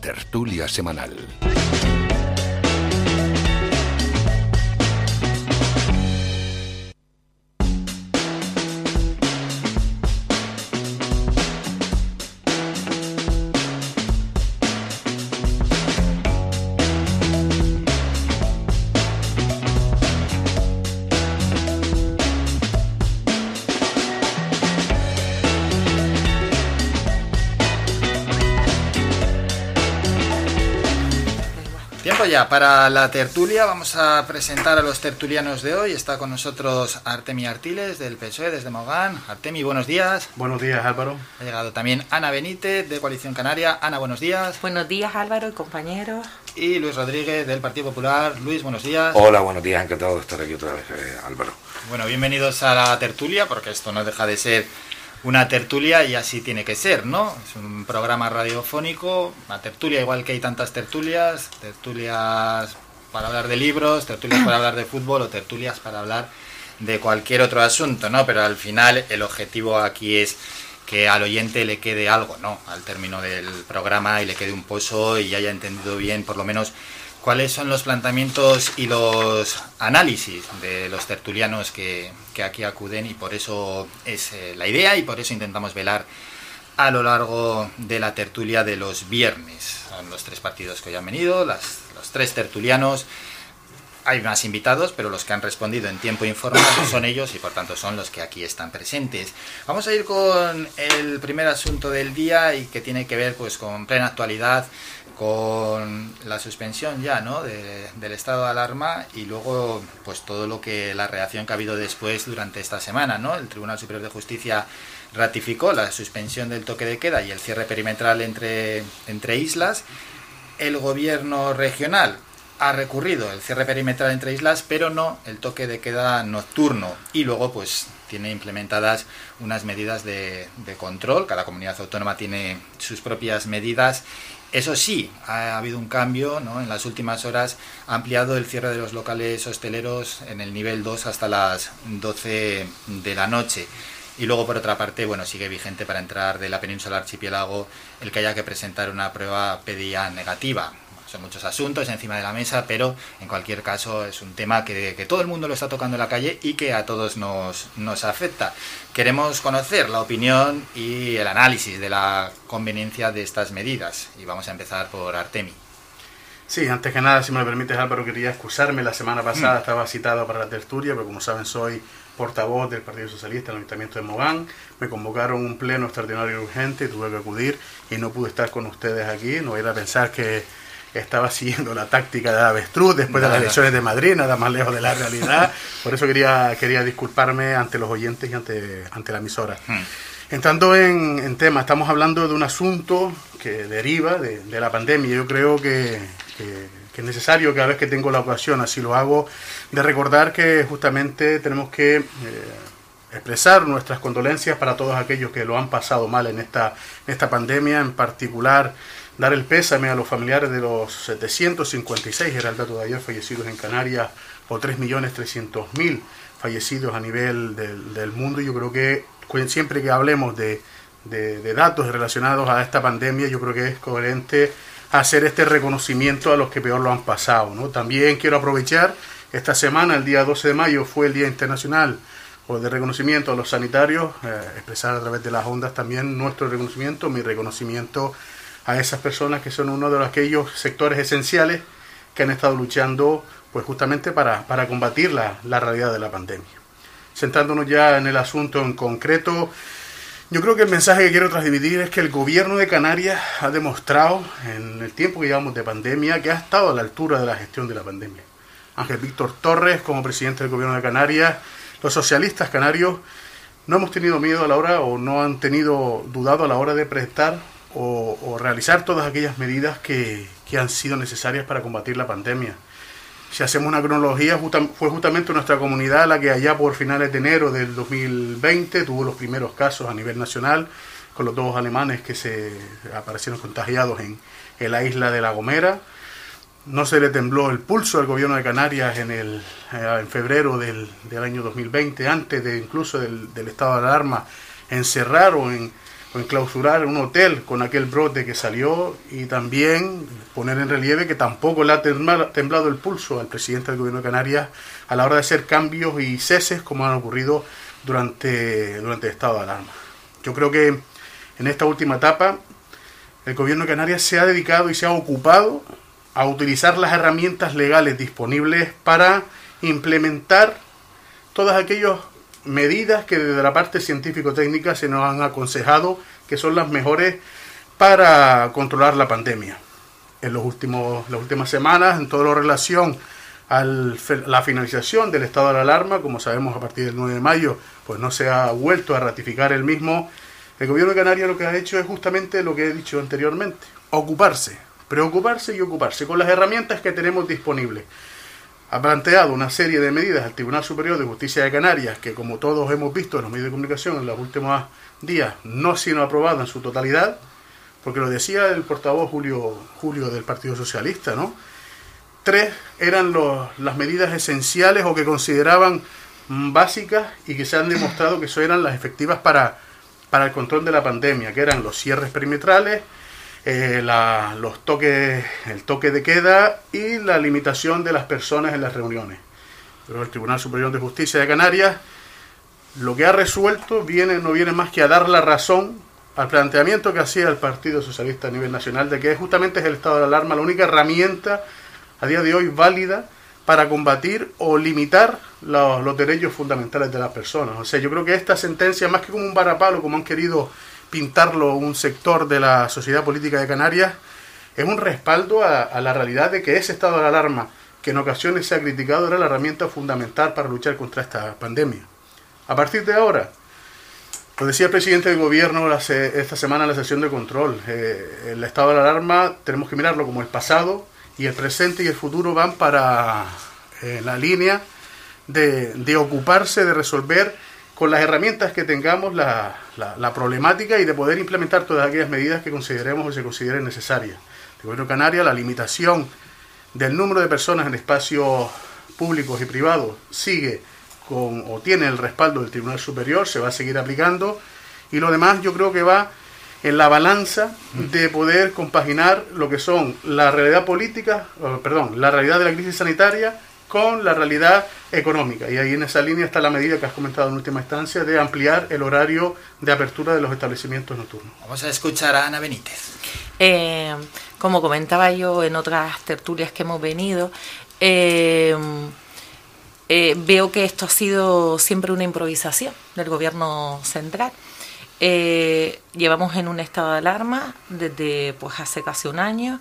tertulia semanal. Ya para la tertulia. Vamos a presentar a los tertulianos de hoy. Está con nosotros Artemi Artiles del PSOE desde Mogán. Artemi, buenos días. Buenos días, Álvaro. Ha llegado también Ana Benítez de Coalición Canaria. Ana, buenos días. Buenos días, Álvaro y compañeros. Y Luis Rodríguez del Partido Popular. Luis, buenos días. Hola, buenos días. Encantado de estar aquí otra vez, eh, Álvaro. Bueno, bienvenidos a la tertulia, porque esto no deja de ser una tertulia y así tiene que ser, ¿no? Es un programa radiofónico, una tertulia igual que hay tantas tertulias, tertulias para hablar de libros, tertulias para hablar de fútbol o tertulias para hablar de cualquier otro asunto, ¿no? Pero al final el objetivo aquí es que al oyente le quede algo, ¿no? Al término del programa y le quede un pozo y haya entendido bien por lo menos cuáles son los planteamientos y los análisis de los tertulianos que, aquí acuden y por eso es eh, la idea y por eso intentamos velar a lo largo de la tertulia de los viernes. Son los tres partidos que hoy han venido, los tres tertulianos. Hay más invitados, pero los que han respondido en tiempo informal son ellos y por tanto son los que aquí están presentes. Vamos a ir con el primer asunto del día y que tiene que ver pues con plena actualidad con la suspensión ya ¿no? del estado de alarma y luego pues todo lo que la reacción que ha habido después durante esta semana no el Tribunal Superior de Justicia ratificó la suspensión del toque de queda y el cierre perimetral entre entre islas. El gobierno regional ha recurrido el cierre perimetral entre islas pero no el toque de queda nocturno. Y luego pues tiene implementadas unas medidas de, de control. Cada comunidad autónoma tiene sus propias medidas eso sí, ha habido un cambio, ¿no? En las últimas horas ha ampliado el cierre de los locales hosteleros en el nivel 2 hasta las 12 de la noche. Y luego, por otra parte, bueno, sigue vigente para entrar de la península archipiélago el que haya que presentar una prueba PDA negativa son muchos asuntos encima de la mesa, pero en cualquier caso es un tema que, todo el mundo lo está tocando en la calle y que a todos nos, nos afecta. Queremos conocer la opinión y el análisis de la conveniencia de estas medidas y vamos a empezar por Artemi. Sí, antes que nada, si me lo permites Álvaro, quería excusarme. La semana pasada mm. estaba citado para la tertulia, pero como saben soy portavoz del Partido Socialista en el Ayuntamiento de Mogán. Me convocaron un pleno extraordinario urgente y tuve que acudir y no pude estar con ustedes aquí. No era a pensar que estaba siguiendo la táctica de avestruz después de las elecciones de Madrid, nada más lejos de la realidad. Por eso quería, quería disculparme ante los oyentes y ante, ante la emisora. Hmm. Entrando en, en, tema, estamos hablando de un asunto que deriva de, la pandemia. Yo creo que, es necesario cada vez que tengo la ocasión, así lo hago, de recordar que justamente tenemos que eh, expresar nuestras condolencias para todos aquellos que lo han pasado mal en esta, en esta pandemia, en particular dar el pésame a los familiares de los 756, era el de ayer, fallecidos en Canarias, o 3.300.000 fallecidos a nivel del, mundo. Yo creo que siempre que hablemos de, datos relacionados a esta pandemia, yo creo que es coherente hacer este reconocimiento a los que peor lo han pasado. ¿no? También quiero aprovechar esta semana, el día 12 de mayo, fue el Día Internacional de reconocimiento a los sanitarios, eh, expresar a través de las ondas también nuestro reconocimiento, mi reconocimiento a esas personas que son uno de aquellos sectores esenciales que han estado luchando pues justamente para, para combatir la, la realidad de la pandemia. Centrándonos ya en el asunto en concreto, yo creo que el mensaje que quiero transmitir es que el gobierno de Canarias ha demostrado en el tiempo que llevamos de pandemia que ha estado a la altura de la gestión de la pandemia. Ángel Víctor Torres como presidente del gobierno de Canarias, los socialistas canarios no hemos tenido miedo a la hora o no han tenido dudado a la hora de prestar o, realizar todas aquellas medidas que, han sido necesarias para combatir la pandemia. Si hacemos una cronología, fue justamente nuestra comunidad la que allá por finales de enero del 2020 tuvo los primeros casos a nivel nacional, con los dos alemanes que se aparecieron contagiados en, la isla de La Gomera. No se le tembló el pulso al gobierno de Canarias en, el, eh, en febrero del, del, año 2020, antes de incluso del, del estado de alarma, encerrar o en o enclausurar un hotel con aquel brote que salió y también poner en relieve que tampoco le ha temblado el pulso al presidente del gobierno de Canarias a la hora de hacer cambios y ceses como han ocurrido durante, durante el estado de alarma. Yo creo que en esta última etapa el gobierno de Canarias se ha dedicado y se ha ocupado a utilizar las herramientas legales disponibles para implementar todas aquellas medidas que desde la parte científico-técnica se nos han aconsejado que son las mejores para controlar la pandemia. En los últimos, las últimas semanas, en todo lo relación a la finalización del estado de alarma, como sabemos a partir del 9 de mayo, pues no se ha vuelto a ratificar el mismo. El gobierno de Canarias lo que ha hecho es justamente lo que he dicho anteriormente, ocuparse, preocuparse y ocuparse con las herramientas que tenemos disponibles ha planteado una serie de medidas al Tribunal Superior de Justicia de Canarias que, como todos hemos visto en los medios de comunicación en los últimos días, no ha sido aprobado en su totalidad, porque lo decía el portavoz Julio, Julio del Partido Socialista, ¿no? Tres eran las medidas esenciales o que consideraban básicas y que se han demostrado que eso eran las efectivas para, para el control de la pandemia, que eran los cierres perimetrales, eh, los toques, el toque de queda y la limitación de las personas en las reuniones. Pero el Tribunal Superior de Justicia de Canarias lo que ha resuelto viene, no viene más que a dar la razón al planteamiento que hacía el Partido Socialista a nivel nacional de que justamente es el estado de alarma la única herramienta a día de hoy válida para combatir o limitar los, los derechos fundamentales de las personas. O sea, yo creo que esta sentencia, más que como un varapalo, como han querido pintarlo un sector de la sociedad política de Canarias, es un respaldo a, la realidad de que ese estado de alarma, que en ocasiones se ha criticado, era la herramienta fundamental para luchar contra esta pandemia. A partir de ahora, lo decía el presidente del gobierno esta semana en la sesión de control, eh, el estado de alarma tenemos que mirarlo como el pasado y el presente y el futuro van para eh, la línea de, de ocuparse de resolver con las herramientas que tengamos la, la, problemática y de poder implementar todas aquellas medidas que consideremos o se consideren necesarias. El Gobierno Canaria, la limitación del número de personas en espacios públicos y privados sigue con o tiene el respaldo del Tribunal Superior, se va a seguir aplicando y lo demás yo creo que va en la balanza de poder compaginar lo que son la realidad política, perdón, la realidad de la crisis sanitaria con la realidad económica. Y ahí en esa línea está la medida que has comentado en última instancia de ampliar el horario de apertura de los establecimientos nocturnos. Vamos a escuchar a Ana Benítez. Eh, como comentaba yo en otras tertulias que hemos venido, eh, eh, veo que esto ha sido siempre una improvisación del gobierno central. llevamos en un estado de alarma desde pues hace casi un año.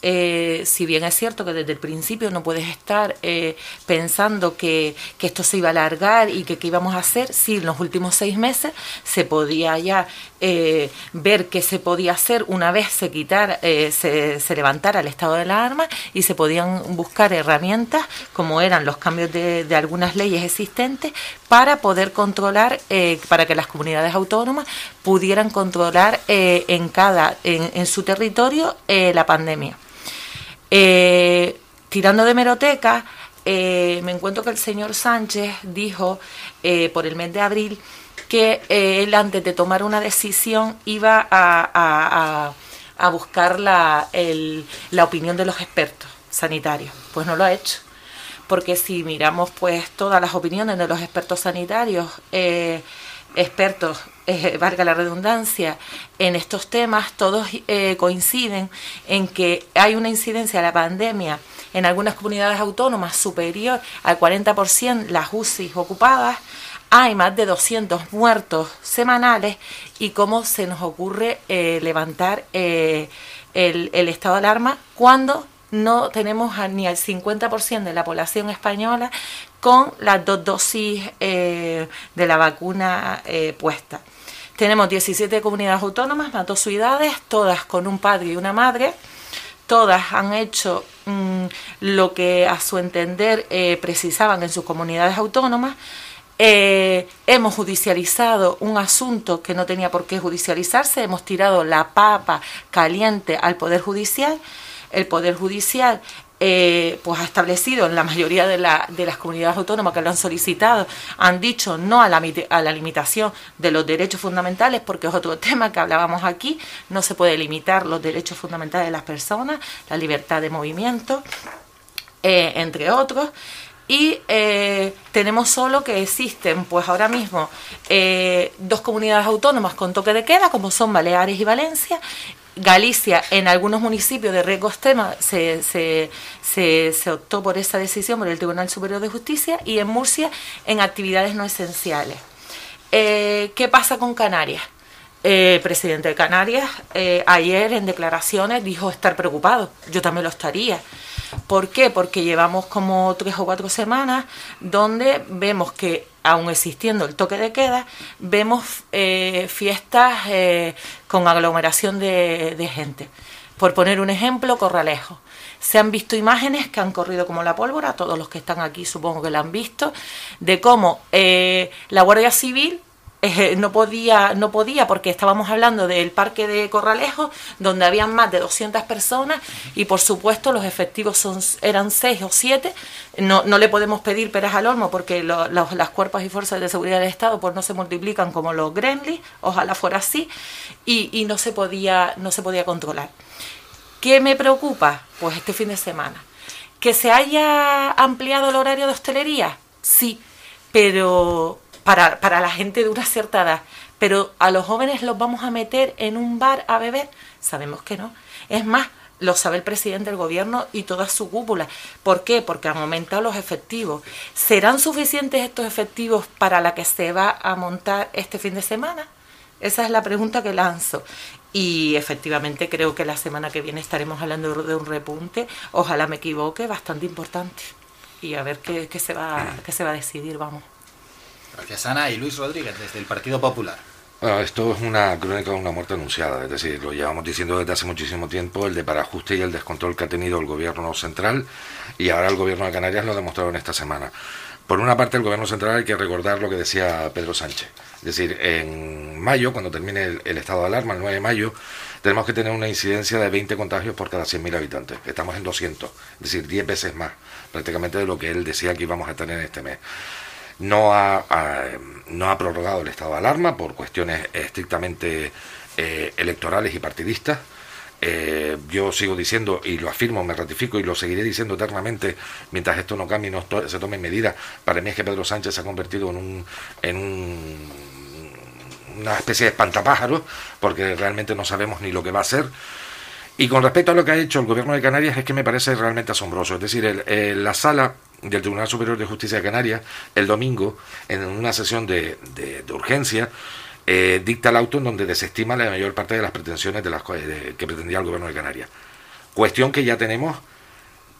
Eh, si bien es cierto que desde el principio no puedes estar eh, pensando que, esto se iba a alargar y que qué íbamos a hacer, si en los últimos seis meses se podía ya eh, ver qué se podía hacer una vez se quitara, se, se, levantara el estado de la arma y se podían buscar herramientas como eran los cambios de, algunas leyes existentes para poder controlar, para que las comunidades autónomas pudieran controlar en cada, en su territorio la pandemia. Eh, tirando de meroteca, eh, me encuentro que el señor Sánchez dijo eh, por el mes de abril que él antes de tomar una decisión iba a, buscar la, la opinión de los expertos sanitarios. Pues no lo ha hecho porque si miramos pues todas las opiniones de los expertos sanitarios, expertos, eh, valga la redundancia, en estos temas, todos eh, coinciden en que hay una incidencia de la pandemia en algunas comunidades autónomas superior al 40% las UCI ocupadas, hay más de 200 muertos semanales y cómo se nos ocurre eh, levantar el, el estado de alarma cuando no tenemos ni al 50% de la población española con las dos dosis eh, de la vacuna eh, puesta. Tenemos 17 comunidades autónomas, más dos ciudades, todas con un padre y una madre. Todas han hecho mm, lo que a su entender eh, precisaban en sus comunidades autónomas. hemos judicializado un asunto que no tenía por qué judicializarse, hemos tirado la papa caliente al Poder Judicial. El Poder Judicial eh, pues ha establecido en la mayoría de, las comunidades autónomas que lo han solicitado, han dicho no a la, limitación de los derechos fundamentales, porque es otro tema que hablábamos aquí, no se puede limitar los derechos fundamentales de las personas, la libertad de movimiento, eh, entre otros. Y eh, tenemos solo que existen, pues ahora mismo, dos comunidades autónomas con toque de queda, como son Baleares y Valencia, Galicia, en algunos municipios de riesgo extremo, se, se, se, optó por esa decisión por el Tribunal Superior de Justicia y en Murcia en actividades no esenciales. Eh, ¿Qué pasa con Canarias? Eh, el presidente de Canarias eh, ayer en declaraciones dijo estar preocupado. Yo también lo estaría. ¿Por qué? Porque llevamos como tres o cuatro semanas donde vemos que, aun existiendo el toque de queda, vemos eh, fiestas eh, con aglomeración de, gente. Por poner un ejemplo, Corralejo. Se han visto imágenes que han corrido como la pólvora, todos los que están aquí supongo que la han visto, de cómo eh, la Guardia Civil no podía, no podía porque estábamos hablando del parque de Corralejo, donde habían más de 200 personas y por supuesto los efectivos son, eran 6 o 7. No, no le podemos pedir peras al olmo porque las cuerpos y fuerzas de seguridad del Estado pues no se multiplican como los Gremlins, ojalá fuera así, y, y no, se podía, no se podía controlar. ¿Qué me preocupa? Pues este fin de semana. ¿Que se haya ampliado el horario de hostelería? Sí, pero para, para la gente de una cierta edad. Pero a los jóvenes los vamos a meter en un bar a beber. Sabemos que no. Es más, lo sabe el presidente del gobierno y toda su cúpula. ¿Por qué? Porque han aumentado los efectivos. ¿Serán suficientes estos efectivos para la que se va a montar este fin de semana? Esa es la pregunta que lanzo. Y efectivamente creo que la semana que viene estaremos hablando de un repunte, ojalá me equivoque, bastante importante. Y a ver qué, qué se, va, qué se va a decidir, vamos. Gracias, Ana. Y Luis Rodríguez, desde el Partido Popular. Bueno, esto es una crónica de una muerte anunciada, es decir, lo llevamos diciendo desde hace muchísimo tiempo, el de parajuste y el descontrol que ha tenido el gobierno central y ahora el gobierno de Canarias lo ha demostrado en esta semana. Por una parte, el gobierno central hay que recordar lo que decía Pedro Sánchez. Es decir, en mayo, cuando termine el, el estado de alarma, el 9 de mayo, tenemos que tener una incidencia de 20 contagios por cada 100.000 habitantes. Estamos en 200, es decir, 10 veces más prácticamente de lo que él decía que íbamos a tener este mes no ha, no ha prorrogado el estado de alarma por cuestiones estrictamente eh, electorales y partidistas. Eh, yo sigo diciendo y lo afirmo, me ratifico y lo seguiré diciendo eternamente mientras esto no cambie y no se tomen medidas. Para mí es que Pedro Sánchez se ha convertido en un, en un, una especie de espantapájaros porque realmente no sabemos ni lo que va a hacer. Y con respecto a lo que ha hecho el gobierno de Canarias es que me parece realmente asombroso. Es decir, la sala del Tribunal Superior de Justicia de Canarias el domingo, en una sesión de, urgencia, eh, dicta el auto en donde desestima la mayor parte de las pretensiones de las que pretendía el gobierno de Canarias. Cuestión que ya tenemos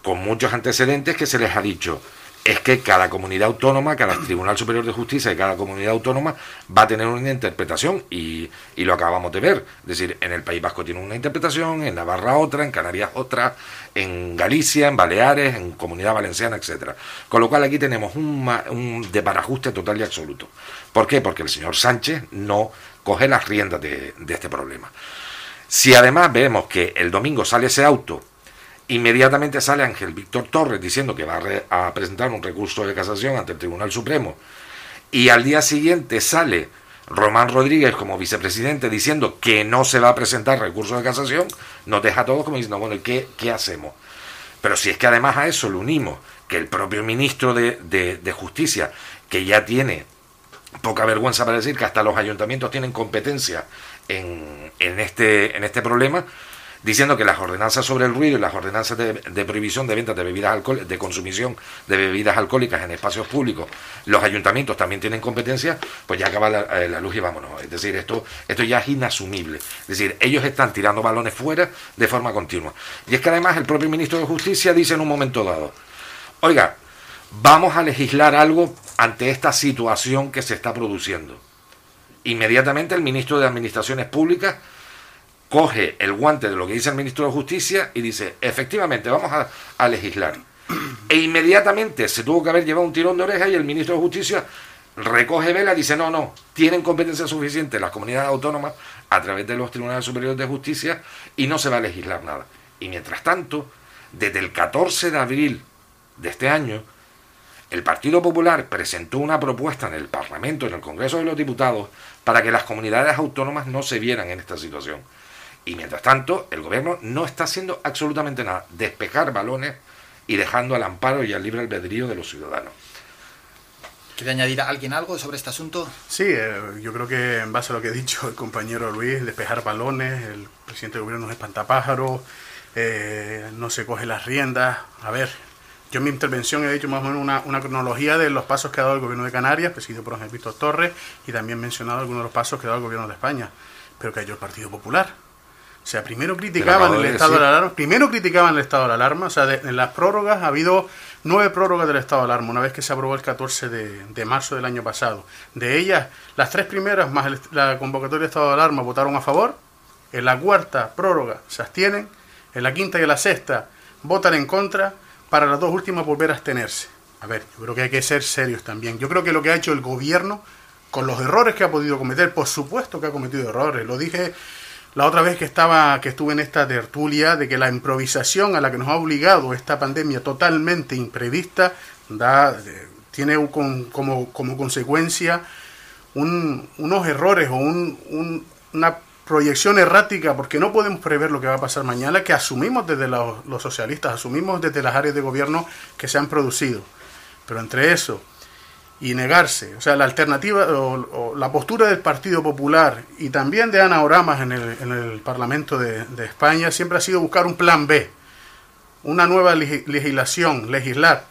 con muchos antecedentes que se les ha dicho es que cada comunidad autónoma, cada Tribunal Superior de Justicia de cada comunidad autónoma va a tener una interpretación y, lo acabamos de ver. Es decir, en el País Vasco tiene una interpretación, en Navarra otra, en Canarias otra, en Galicia, en Baleares, en Comunidad Valenciana, etcétera. Con lo cual aquí tenemos un, un total y absoluto. ¿Por qué? Porque el señor Sánchez no coge las riendas de este problema. Si además vemos que el domingo sale ese auto Inmediatamente sale Ángel Víctor Torres diciendo que va a, presentar un recurso de casación ante el Tribunal Supremo. Y al día siguiente sale Román Rodríguez como vicepresidente diciendo que no se va a presentar recurso de casación. Nos deja a todos como diciendo, bueno, ¿qué, ¿qué hacemos? Pero si es que además a eso le unimos que el propio ministro de, de Justicia, que ya tiene poca vergüenza para decir que hasta los ayuntamientos tienen competencia en, en, este, en este problema, diciendo que las ordenanzas sobre el ruido y las ordenanzas de, prohibición de venta de bebidas alcohólicas, de consumición de bebidas alcohólicas en espacios públicos, los ayuntamientos también tienen competencia, pues ya acaba la, eh, luz y vámonos. Es decir, esto, esto ya es inasumible. Es decir, ellos están tirando balones fuera de forma continua. Y es que además el propio ministro de Justicia dice en un momento dado, oiga, vamos a legislar algo ante esta situación que se está produciendo. Inmediatamente el ministro de Administraciones Públicas coge el guante de lo que dice el ministro de Justicia y dice, efectivamente, vamos a, legislar. E inmediatamente se tuvo que haber llevado un tirón de oreja y el ministro de Justicia recoge vela y dice, no, no, tienen competencia suficiente las comunidades autónomas a través de los tribunales superiores de justicia y no se va a legislar nada. Y mientras tanto, desde el 14 de abril de este año, el Partido Popular presentó una propuesta en el Parlamento, en el Congreso de los Diputados, para que las comunidades autónomas no se vieran en esta situación. Y mientras tanto, el gobierno no está haciendo absolutamente nada, despejar balones y dejando al amparo y al libre albedrío de los ciudadanos. ¿Quiere añadir a alguien algo sobre este asunto? Sí, eh, yo creo que en base a lo que ha dicho el compañero Luis, despejar balones, el presidente del gobierno es espantapájaro, eh, no se coge las riendas. A ver, yo en mi intervención he dicho más o menos una, una, cronología de los pasos que ha dado el gobierno de Canarias, presidido por Ángel Víctor Torres, y también mencionado algunos de los pasos que ha dado el gobierno de España, pero que ha hecho el Partido Popular. O sea, primero criticaban el estado de la alarma, primero criticaban el estado de la alarma, o sea, en las prórrogas ha habido nueve prórrogas del estado de alarma, una vez que se aprobó el 14 de, marzo del año pasado. De ellas, las tres primeras más la convocatoria de estado de alarma votaron a favor, en la cuarta prórroga se abstienen, en la quinta y en la sexta votan en contra, para las dos últimas volver a abstenerse. A ver, yo creo que hay que ser serios también. Yo creo que lo que ha hecho el gobierno, con los errores que ha podido cometer, por supuesto que ha cometido errores, lo dije la otra vez que estaba que estuve en esta tertulia de que la improvisación a la que nos ha obligado esta pandemia totalmente imprevista da eh, tiene como, como consecuencia unos errores o una proyección errática porque no podemos prever lo que va a pasar mañana que asumimos desde los, los socialistas asumimos desde las áreas de gobierno que se han producido. Pero entre eso y negarse. O sea, la alternativa o, la postura del Partido Popular y también de Ana Oramas en el, en el Parlamento de, España siempre ha sido buscar un plan B, una nueva legislación, legislar.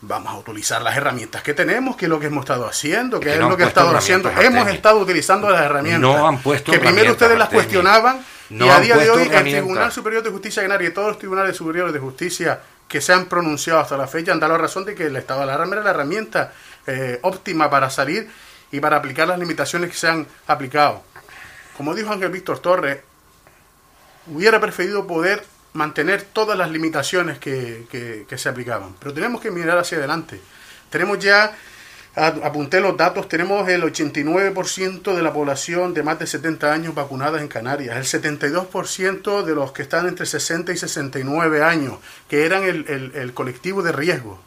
Vamos a utilizar las herramientas que tenemos, que es lo que hemos estado haciendo, que es, lo que hemos estado haciendo. Hemos estado utilizando las herramientas. No han puesto que primero ustedes las cuestionaban y a día de hoy el Tribunal Superior de Justicia de Canaria y todos los tribunales superiores de justicia que se han pronunciado hasta la fecha han dado la razón de que el estado de alarma era la herramienta eh, óptima para salir y para aplicar las limitaciones que se han aplicado. Como dijo Ángel Víctor Torres, hubiera preferido poder mantener todas las limitaciones que, se aplicaban, pero tenemos que mirar hacia adelante. Tenemos ya, apunté los datos, tenemos el 89% de la población de más de 70 años vacunadas en Canarias, el 72% de los que están entre 60 y 69 años, que eran el colectivo de riesgo.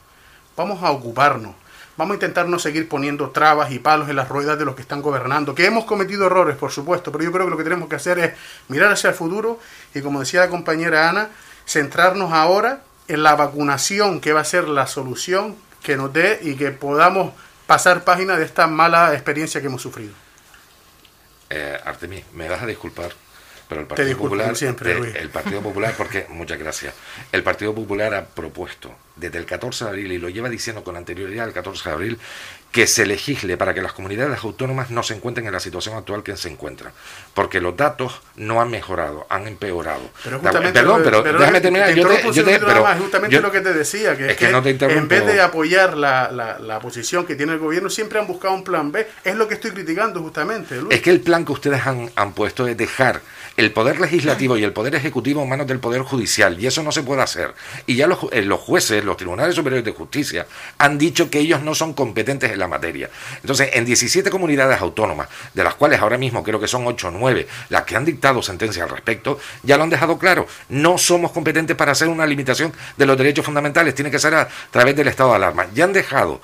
Vamos a ocuparnos. Vamos a intentar no seguir poniendo trabas y palos en las ruedas de los que están gobernando, que hemos cometido errores, por supuesto, pero yo creo que lo que tenemos que hacer es mirar hacia el futuro y, como decía la compañera Ana, centrarnos ahora en la vacunación, que va a ser la solución que nos dé y que podamos pasar página de esta mala experiencia que hemos sufrido. Eh, Artemí, me vas a disculpar, pero el Partido Popular, siempre, el Partido Popular, porque muchas gracias. El Partido Popular ha propuesto desde el 14 de abril, y lo lleva diciendo con anterioridad al 14 de abril, que se legisle para que las comunidades autónomas no se encuentren en la situación actual que se encuentran. Porque los datos no han mejorado, han empeorado. Pero justamente Perdón, pero, déjame terminar. Yo te, yo te, pero, justamente lo que te decía, que, es que, en vez de apoyar la, la, la, posición que tiene el gobierno, siempre han buscado un plan B. Es lo que estoy criticando justamente. Es que el plan que ustedes han, han puesto es dejar el poder legislativo y el poder ejecutivo en manos del poder judicial. Y eso no se puede hacer. Y ya los, eh, jueces, los tribunales superiores de justicia, han dicho que ellos no son competentes en la materia. Entonces, en 17 comunidades autónomas, de las cuales ahora mismo creo que son 8 o 9 las que han dictado sentencia al respecto, ya lo han dejado claro. No somos competentes para hacer una limitación de los derechos fundamentales, tiene que ser a través del estado de alarma. Ya han dejado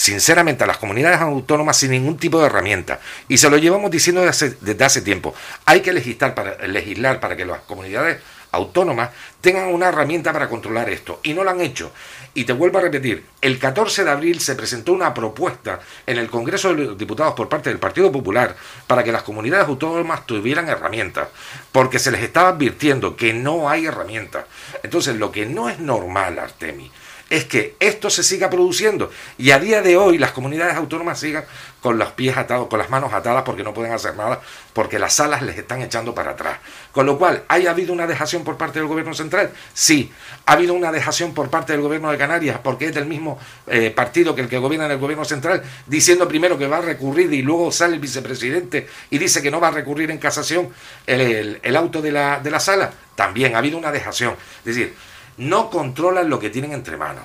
sinceramente a las comunidades autónomas sin ningún tipo de herramienta. Y se lo llevamos diciendo desde hace, tiempo. Hay que legislar para, legislar para que las comunidades autónomas tengan una herramienta para controlar esto. Y no lo han hecho. Y te vuelvo a repetir, el 14 de abril se presentó una propuesta en el Congreso de los Diputados por parte del Partido Popular para que las comunidades autónomas tuvieran herramientas, porque se les estaba advirtiendo que no hay herramientas. Entonces, lo que no es normal, Artemi, es que esto se siga produciendo y a día de hoy las comunidades autónomas sigan con los pies atados, con las manos atadas porque no pueden hacer nada, porque las salas les están echando para atrás. Con lo cual, ¿ha habido una dejación por parte del gobierno central? Sí. ¿Ha habido una dejación por parte del gobierno de Canarias porque es del mismo eh, partido que el que gobierna en el gobierno central, diciendo primero que va a recurrir y luego sale el vicepresidente y dice que no va a recurrir en casación el, el auto de la, de la sala? También ha habido una dejación. Es decir, no controlan lo que tienen entre manos.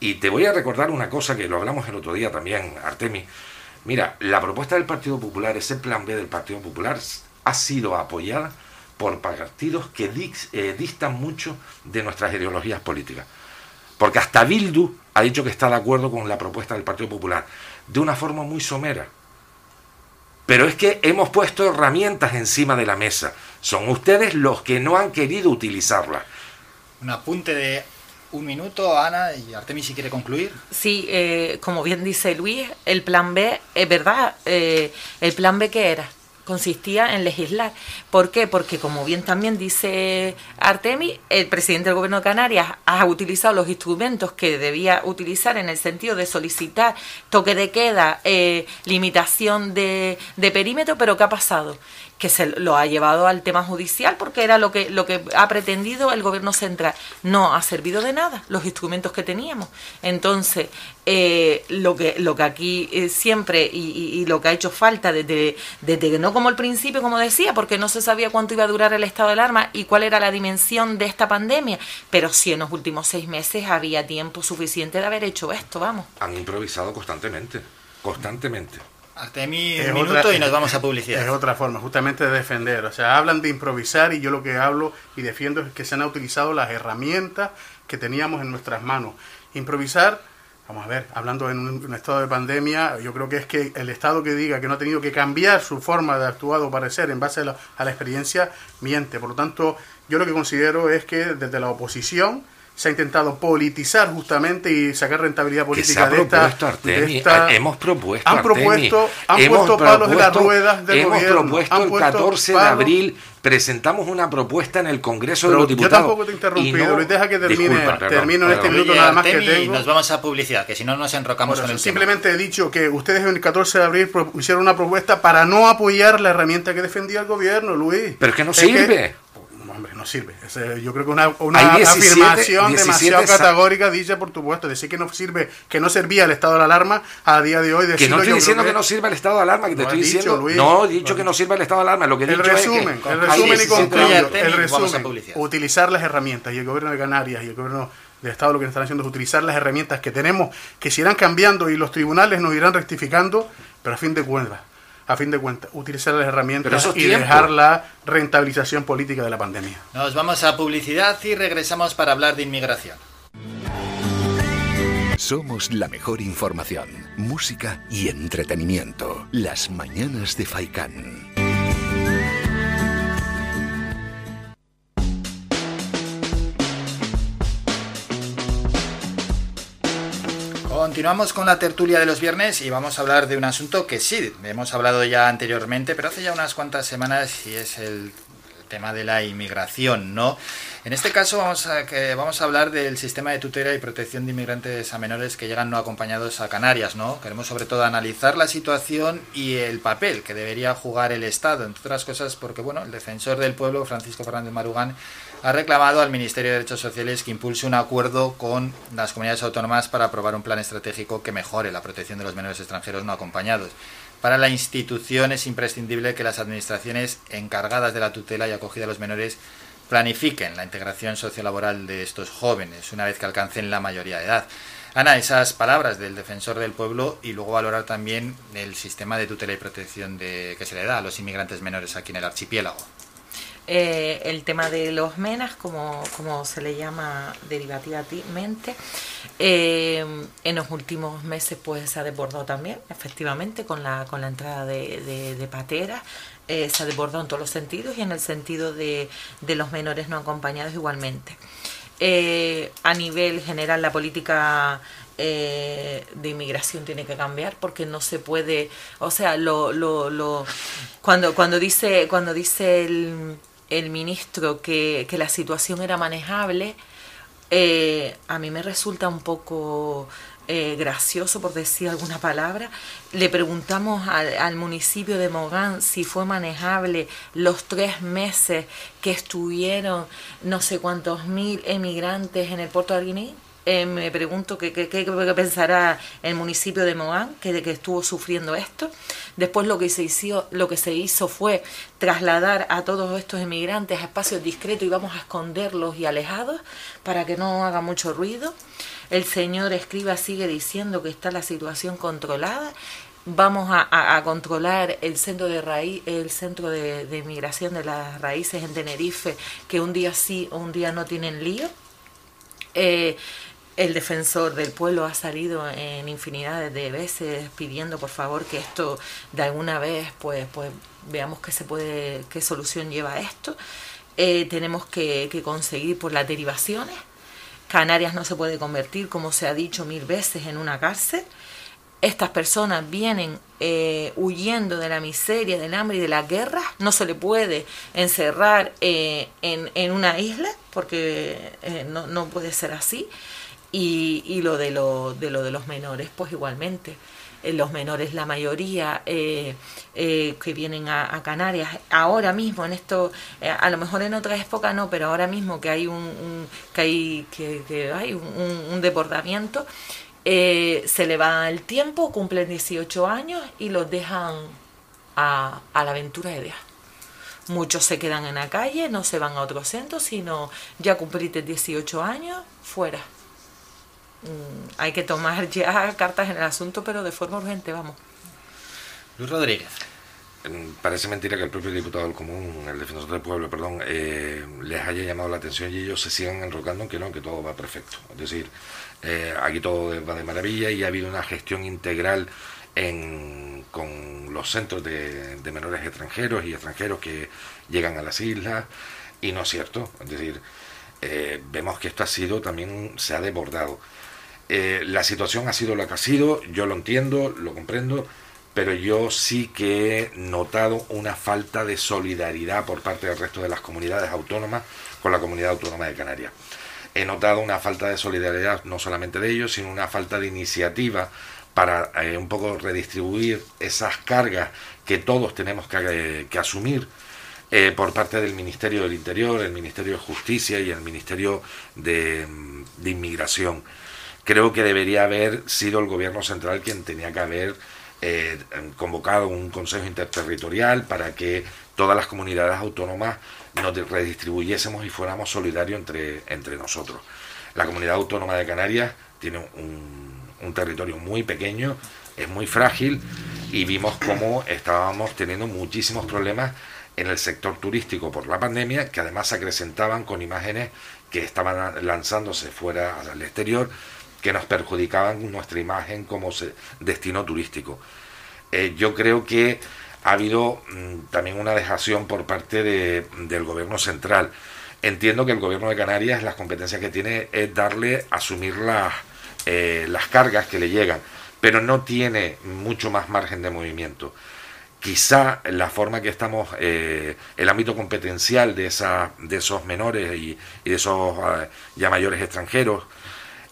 Y te voy a recordar una cosa que lo hablamos el otro día también, Artemi. Mira, la propuesta del Partido Popular, ese plan B del Partido Popular, ha sido apoyada por partidos que eh, distan mucho de nuestras ideologías políticas. Porque hasta Bildu ha dicho que está de acuerdo con la propuesta del Partido Popular, de una forma muy somera. Pero es que hemos puesto herramientas encima de la mesa. Son ustedes los que no han querido utilizarlas. Un apunte de un minuto, Ana, y Artemis si quiere concluir. Sí, eh, como bien dice Luis, el plan B, es verdad, eh, el plan B que era, consistía en legislar. ¿Por qué? Porque como bien también dice Artemi, el presidente del gobierno de Canarias ha utilizado los instrumentos que debía utilizar en el sentido de solicitar toque de queda, eh, limitación de, de perímetro, pero ¿qué ha pasado? que se lo ha llevado al tema judicial porque era lo que lo que ha pretendido el gobierno central no ha servido de nada los instrumentos que teníamos entonces eh, lo que lo que aquí eh, siempre y, lo que ha hecho falta desde desde no como el principio como decía porque no se sabía cuánto iba a durar el estado de alarma y cuál era la dimensión de esta pandemia pero sí en los últimos seis meses había tiempo suficiente de haber hecho esto vamos han improvisado constantemente constantemente Artemi, un minuto y nos vamos a publicidad. Es otra forma, justamente de defender. O sea, hablan de improvisar y yo lo que hablo y defiendo es que se han utilizado las herramientas que teníamos en nuestras manos. Improvisar, vamos a ver, hablando en un, estado de pandemia, yo creo que es que el Estado que diga que no ha tenido que cambiar su forma de actuar o parecer en base a la, a la experiencia, miente. Por lo tanto, yo lo que considero es que desde la oposición se ha intentado politizar justamente y sacar rentabilidad política de, esta, Hemos propuesto, han propuesto, han puesto palos en las ruedas del hemos gobierno. propuesto el 14 de abril presentamos una propuesta en el Congreso de los Diputados. Yo tampoco te he interrumpido, Luis, deja que termine. termino en este minuto nada más que tengo. Nos vamos a publicidad, que si no nos enrocamos con el Simplemente he dicho que ustedes el 14 de abril hicieron una propuesta para no apoyar la herramienta que defendía el gobierno, Luis. Pero es que no sirve hombre, no sirve. yo creo que una, una afirmación demasiado categórica dice, por supuesto, decir que no sirve, que no servía el estado de alarma a día de hoy. Que no estoy diciendo que, no sirva el estado de alarma, que te estoy diciendo. no, he dicho que no sirva el estado de alarma. Lo que he el dicho resumen, es que el resumen y concluyo. El resumen, utilizar las herramientas y el gobierno de Canarias y el gobierno del Estado lo que están haciendo es utilizar las herramientas que tenemos, que se irán cambiando y los tribunales nos irán rectificando, pero a fin de cuentas a fin de cuentas, utilizar las herramientas y dejar la rentabilización política de la pandemia. Nos vamos a publicidad y regresamos para hablar de inmigración. Somos la mejor información, música y entretenimiento. Las mañanas de Faikán. Continuamos con la tertulia de los viernes y vamos a hablar de un asunto que sí, hemos hablado ya anteriormente, pero hace ya unas cuantas semanas y es el tema de la inmigración, ¿no? En este caso vamos a, que vamos a hablar del sistema de tutela y protección de inmigrantes a menores que llegan no acompañados a Canarias, ¿no? Queremos sobre todo analizar la situación y el papel que debería jugar el Estado, entre otras cosas porque, bueno, el defensor del pueblo, Francisco Fernández Marugán, ha reclamado al Ministerio de Derechos Sociales que impulse un acuerdo con las comunidades autónomas para aprobar un plan estratégico que mejore la protección de los menores extranjeros no acompañados. Para la institución es imprescindible que las administraciones encargadas de la tutela y acogida de los menores planifiquen la integración sociolaboral de estos jóvenes una vez que alcancen la mayoría de edad. Ana, esas palabras del defensor del pueblo y luego valorar también el sistema de tutela y protección que se le da a los inmigrantes menores aquí en el archipiélago. Eh, el tema de los menas, como, como se le llama derivativamente, eh, en los últimos meses pues se ha desbordado también, efectivamente, con la, con la entrada de, de, pateras. Eh, se ha desbordado en todos los sentidos y en el sentido de, de los menores no acompañados igualmente. a nivel general, la política de inmigración tiene que cambiar porque no se puede, o sea, lo, lo, lo cuando cuando dice cuando dice el el ministro que, la situación era manejable, eh, a mí me resulta un poco eh, gracioso, por decir alguna palabra. Le preguntamos al, al, municipio de Mogán si fue manejable los tres meses que estuvieron no sé cuántos mil emigrantes en el puerto de Arguiní eh, me pregunto qué, pensará el municipio de Moán, que, que estuvo sufriendo esto. Después lo que, se hizo, lo que se hizo fue trasladar a todos estos emigrantes a espacios discretos y vamos a esconderlos y alejados para que no haga mucho ruido. El señor Escriba sigue diciendo que está la situación controlada vamos a, controlar el centro de raíz, el centro de, migración de las raíces en Tenerife, que un día sí, un día no tienen lío. Eh, el defensor del pueblo ha salido en infinidad de veces pidiendo por favor que esto de alguna vez pues pues veamos qué se puede qué solución lleva esto. Eh, tenemos que, conseguir por las derivaciones. Canarias no se puede convertir como se ha dicho mil veces en una cárcel. Estas personas vienen eh, huyendo de la miseria, del hambre y de la guerra, no se le puede encerrar eh, en, en, una isla, porque no, no, puede ser así. Y, y lo, de lo, de lo de los menores, pues igualmente. los menores, la mayoría que vienen a, Canarias, ahora mismo, en esto, a lo mejor en otra época no, pero ahora mismo que hay un, que hay, que, que hay un, un deportamiento, eh, se le va el tiempo, cumplen 18 años y los dejan a, la aventura de Dios. Muchos se quedan en la calle, no se van a otro centro, sino ya cumpliste 18 años, fuera. Mm, hay que tomar ya cartas en el asunto, pero de forma urgente, vamos. Luis Rodríguez. Mm, parece mentira que el propio diputado del Común, el defensor del pueblo, perdón, eh, les haya llamado la atención y ellos se sigan enrocando en que no, que todo va perfecto. Es decir, eh, aquí todo va de maravilla y ha habido una gestión integral con los centros de, menores extranjeros y extranjeros que llegan a las islas y no es cierto. Es decir, eh, vemos que esto ha sido también, se ha desbordado. Eh, la situación ha sido la que ha sido, yo lo entiendo, lo comprendo, pero yo sí que he notado una falta de solidaridad por parte del resto de las comunidades autónomas con la comunidad autónoma de Canarias he notado una falta de solidaridad no solamente de ellos, sino una falta de iniciativa para eh, un poco redistribuir esas cargas que todos tenemos que, eh, asumir por parte del Ministerio del Interior, el Ministerio de Justicia y el Ministerio de, de Inmigración. Creo que debería haber sido el Gobierno Central quien tenía que haber convocado un Consejo Interterritorial para que todas las comunidades autónomas nos redistribuyésemos y fuéramos solidarios entre, entre nosotros. La comunidad autónoma de Canarias tiene un, un territorio muy pequeño, es muy frágil y vimos cómo estábamos teniendo muchísimos problemas en el sector turístico por la pandemia, que además se acrecentaban con imágenes que estaban lanzándose fuera al exterior, que nos perjudicaban nuestra imagen como destino turístico. Eh, yo creo que ha habido mm, también una dejación por parte de, del gobierno central. Entiendo que el gobierno de Canarias las competencias que tiene es darle, asumir las, eh, las cargas que le llegan, pero no tiene mucho más margen de movimiento. Quizá la forma que estamos, eh, el ámbito competencial de, esa, de esos menores y, de esos ya mayores extranjeros,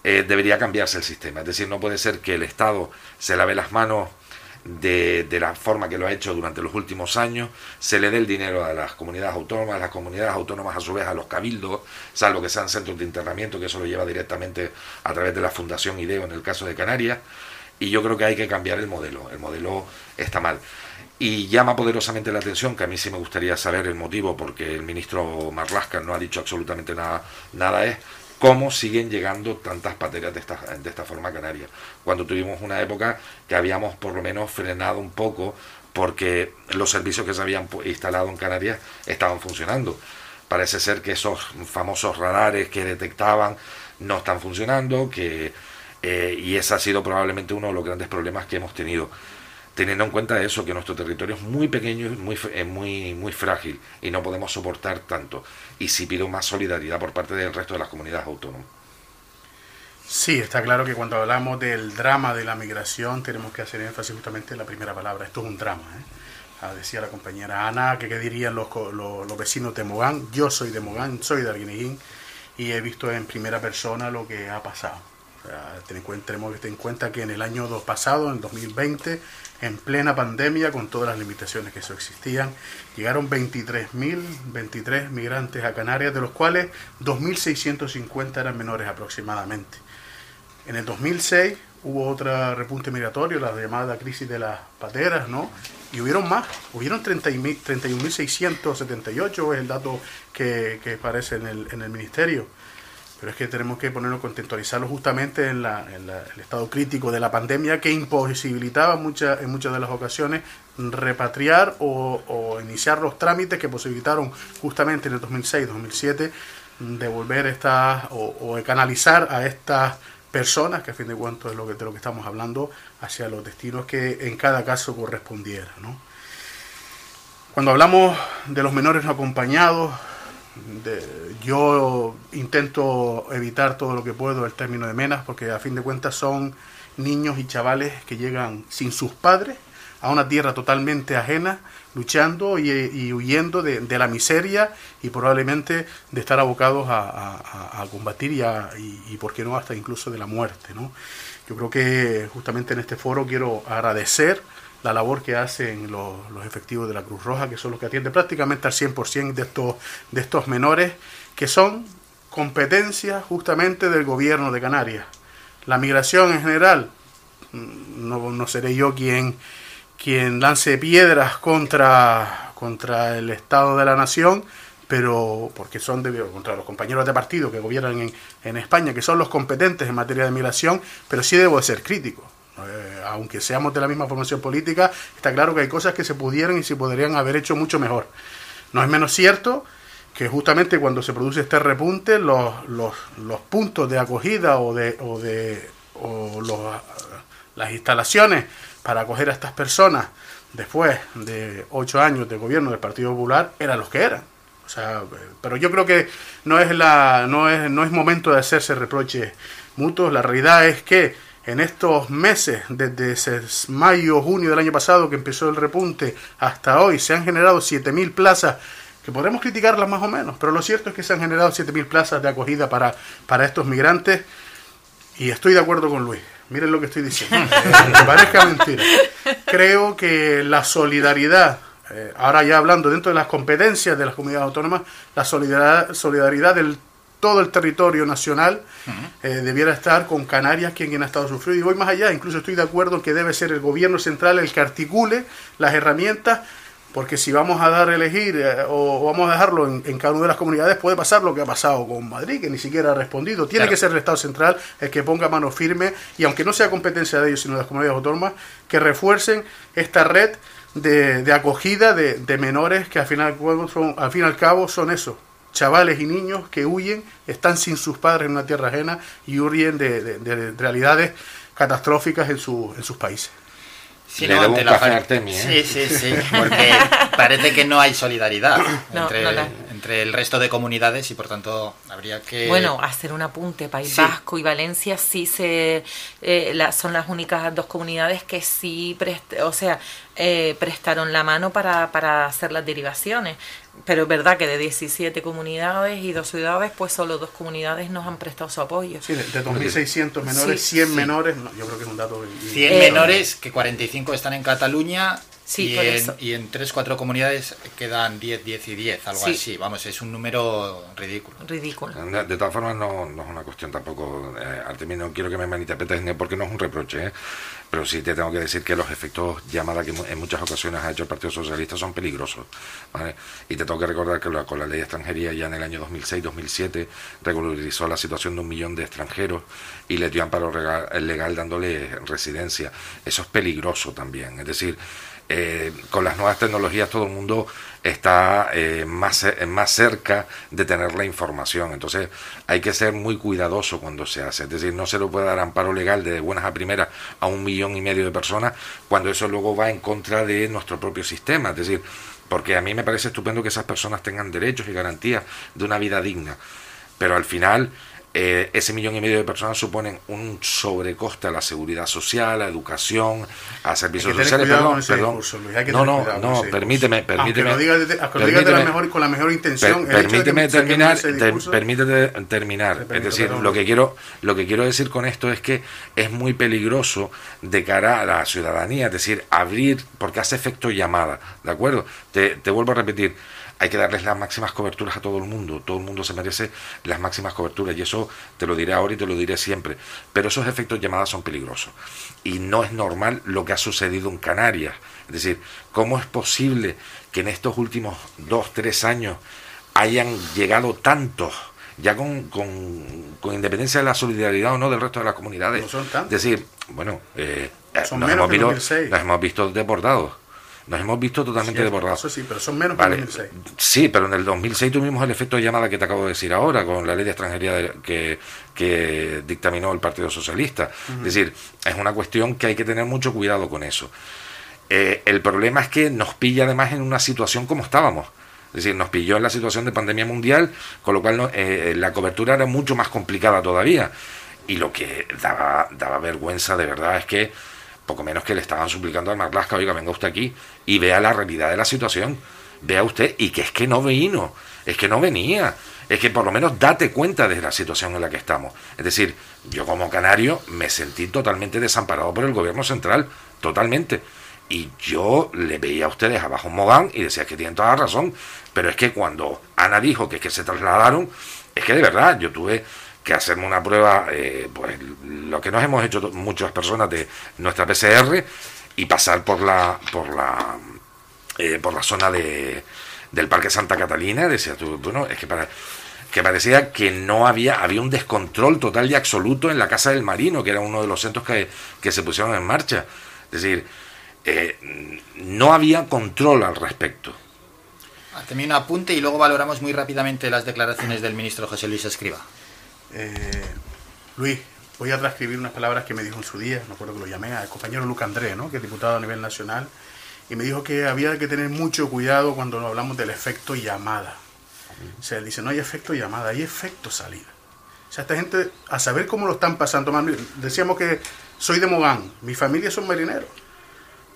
eh, debería cambiarse el sistema. Es decir, no puede ser que el Estado se lave las manos de, la forma que lo ha hecho durante los últimos años, se le dé el dinero a las comunidades autónomas, las comunidades autónomas a su vez a los cabildos, salvo que sean centros de internamiento, que eso lo lleva directamente a través de la Fundación IDEO en el caso de Canarias, y yo creo que hay que cambiar el modelo, el modelo está mal. Y llama poderosamente la atención, que a mí sí me gustaría saber el motivo, porque el ministro Marlaska no ha dicho absolutamente nada, nada es cómo siguen llegando tantas pateras de esta, de esta forma a Canarias. Cuando tuvimos una época que habíamos por lo menos frenado un poco porque los servicios que se habían instalado en Canarias estaban funcionando. Parece ser que esos famosos radares que detectaban no están funcionando, que, eh, y ese ha sido probablemente uno de los grandes problemas que hemos tenido teniendo en cuenta eso, que nuestro territorio es muy pequeño y muy, muy, muy frágil y no podemos soportar tanto. Y sí pido más solidaridad por parte del resto de las comunidades autónomas. Sí, está claro que cuando hablamos del drama de la migración tenemos que hacer énfasis justamente en la primera palabra. Esto es un drama. ¿eh? Ah, decía la compañera Ana, que qué dirían los, los, vecinos de Mogán. Yo soy de Mogán, soy de Arguineguín y he visto en primera persona lo que ha pasado. tenemos que tener en cuenta que en el año pasado, en 2020, en plena pandemia, con todas las limitaciones que eso existían. Llegaron 23.000 23 migrantes a Canarias, de los cuales 2.650 eran menores aproximadamente. En el 2006 hubo otra repunte migratorio, la llamada crisis de las pateras, ¿no? Y hubieron más, hubieron 31.678, es el dato que, que aparece en el, en el ministerio. Pero es que tenemos que ponernos, contextualizarlo justamente en, el estado crítico de la pandemia que imposibilitaba mucha, en muchas de las ocasiones repatriar o, iniciar los trámites que posibilitaron justamente en el 2006-2007 devolver estas o, o, canalizar a estas personas, que a fin de cuentas es lo que, de lo que estamos hablando, hacia los destinos que en cada caso correspondiera. ¿no? Cuando hablamos de los menores no acompañados, yo intento evitar todo lo que puedo el término de menas, porque a fin de cuentas son niños y chavales que llegan sin sus padres a una tierra totalmente ajena, luchando y, huyendo de, la miseria y probablemente de estar abocados a, combatir y, y, por qué no, hasta incluso de la muerte. ¿no? Yo creo que justamente en este foro quiero agradecer la labor que hacen los, efectivos de la Cruz Roja, que son los que atienden prácticamente al 100% de estos, de estos menores, que son competencia justamente del gobierno de Canarias. La migración en general, mm, no, no seré yo quien, quien lance piedras contra, contra el Estado de la Nación, pero porque son de, contra los compañeros de partido que gobiernan en, en España, que son los competentes en materia de migración, pero sí debo de ser crítico eh, aunque seamos de la misma formación política, está claro que hay cosas que se pudieran y se podrían haber hecho mucho mejor. No es menos cierto que justamente cuando se produce este repunte, los, los, los puntos de acogida o de, o de o los, las instalaciones para acoger a estas personas después de ocho años de gobierno del Partido Popular eran los que eran. O sea, pero yo creo que no es la no es no es momento de hacerse reproches mutuos. La realidad es que en estos meses, desde mayo, junio del año pasado que empezó el repunte hasta hoy, se han generado 7.000 plazas, que podremos criticarlas más o menos, pero lo cierto es que se han generado 7.000 plazas de acogida para, para estos migrantes y estoy de acuerdo con Luis. Miren lo que estoy diciendo, aunque parezca mentira. Creo que la solidaridad, eh, ahora ya hablando dentro de las competencias de las comunidades autónomas, la solidaridad, solidaridad del todo el territorio nacional eh, debiera estar con Canarias, quien ha estado sufriendo. Y voy más allá, incluso estoy de acuerdo en que debe ser el gobierno central el que articule las herramientas, porque si vamos a dar a elegir eh, o, vamos a dejarlo en, cada una de las comunidades, puede pasar lo que ha pasado con Madrid, que ni siquiera ha respondido. Tiene que ser el Estado central el que ponga mano firme, y aunque no sea competencia de ellos, sino de las comunidades autónomas, que refuercen esta red de, acogida de, menores que al final, son, al fin y al cabo son eso, chavales y niños que huyen, están sin sus padres en una tierra ajena y huyen de, realidades catastróficas en, su, en sus países. Sí, Sí, sí, sí, porque parece que no hay solidaridad entre, el resto de comunidades y por tanto habría que... Bueno, hacer un apunte, País Vasco y Valencia sí se, eh, son las únicas dos comunidades que sí, o sea, eh, prestaron la mano para, para hacer las derivaciones pero es verdad que de 17 comunidades y dos ciudades, pues solo dos comunidades nos han prestado su apoyo. Sí, de, 2.600 menores, 100 menores, yo creo que es un dato... 100 eh, menores, que 45 están en Cataluña y, en, y, en, 3, 4 comunidades quedan 10, 10 y 10, algo así. Vamos, es un número ridículo. Ridículo. De, todas formas, no, no, es una cuestión tampoco, eh, Artemio, no quiero que me malinterpretes, porque no es un reproche, ¿eh? pero sí te tengo que decir que los efectos llamada que en muchas ocasiones ha hecho el Partido Socialista son peligrosos. Y te tengo que recordar que con la ley de extranjería ya en el año 2006-2007 regularizó la situación de un millón de extranjeros y le dio amparo legal dándole residencia. Eso es peligroso también. Es decir, eh, con las nuevas tecnologías todo el mundo está eh, más, más cerca de tener la información. Entonces hay que ser muy cuidadoso cuando se hace. Es decir, no se le puede dar amparo legal de buenas a primeras a un millón y medio de personas cuando eso luego va en contra de nuestro propio sistema. Es decir, porque a mí me parece estupendo que esas personas tengan derechos y garantías de una vida digna. Pero al final eh, ese millón y medio de personas suponen un sobrecoste a la seguridad social, a la educación, a servicios sociales. Perdón, perdón. no, no, no, permíteme, permíteme. con la mejor intención. permíteme terminar, permíteme terminar. Es decir, lo que quiero, lo que quiero decir con esto es que es muy peligroso de cara a la ciudadanía, es decir, abrir, porque hace efecto llamada, ¿de acuerdo? Te, te vuelvo a repetir hay que darles las máximas coberturas a todo el mundo. Todo el mundo se merece las máximas coberturas y eso te lo diré ahora y te lo diré siempre. Pero esos efectos llamadas son peligrosos y no es normal lo que ha sucedido en Canarias. Es decir, ¿cómo es posible que en estos últimos dos, tres años hayan llegado tantos ya con, con, con independencia de la solidaridad o no del resto de las comunidades. No son tantos. Es decir, bueno, eh, nos, hemos visto, 2006. nos hemos visto desbordados. Nos hemos visto totalmente Sí, desbordados. Eso sí, pero son menos Vale. que en 2006. Sí, pero en el 2006 tuvimos el efecto de llamada que te acabo de decir ahora, con la ley de extranjería de- que, que dictaminó el Partido Socialista. Es decir, es una cuestión que hay que tener mucho cuidado con eso. Eh, el problema es que nos pilla además en una situación como estábamos. Es decir, nos pilló en la situación de pandemia mundial, con lo cual no- eh, la cobertura era mucho más complicada todavía. Y lo que daba, daba vergüenza de verdad es que poco menos que le estaban suplicando al Marlasca, oiga, venga usted aquí y vea la realidad de la situación. Vea usted, y que es que no vino, es que no venía, es que por lo menos date cuenta de la situación en la que estamos. Es decir, yo como canario me sentí totalmente desamparado por el gobierno central, totalmente. Y yo le veía a ustedes abajo en Mogán y decía que tienen toda la razón, pero es que cuando Ana dijo que es que se trasladaron, es que de verdad yo tuve que hacerme una prueba, eh, pues lo que nos hemos hecho muchas personas de nuestra PCR y pasar por la por la eh, por la zona de, del Parque Santa Catalina, decía tú, bueno, es que para que parecía que no había había un descontrol total y absoluto en la Casa del Marino, que era uno de los centros que, que se pusieron en marcha. Es decir, eh, no había control al respecto. Haceme un apunte y luego valoramos muy rápidamente las declaraciones del ministro José Luis Escriba. Eh, Luis, voy a transcribir unas palabras que me dijo en su día, me acuerdo que lo llamé al compañero Luca André, ¿no? que es diputado a nivel nacional, y me dijo que había que tener mucho cuidado cuando hablamos del efecto llamada. O sea, él dice, no hay efecto llamada, hay efecto salida. O sea, esta gente, a saber cómo lo están pasando decíamos que soy de Mogán, mi familia son marineros.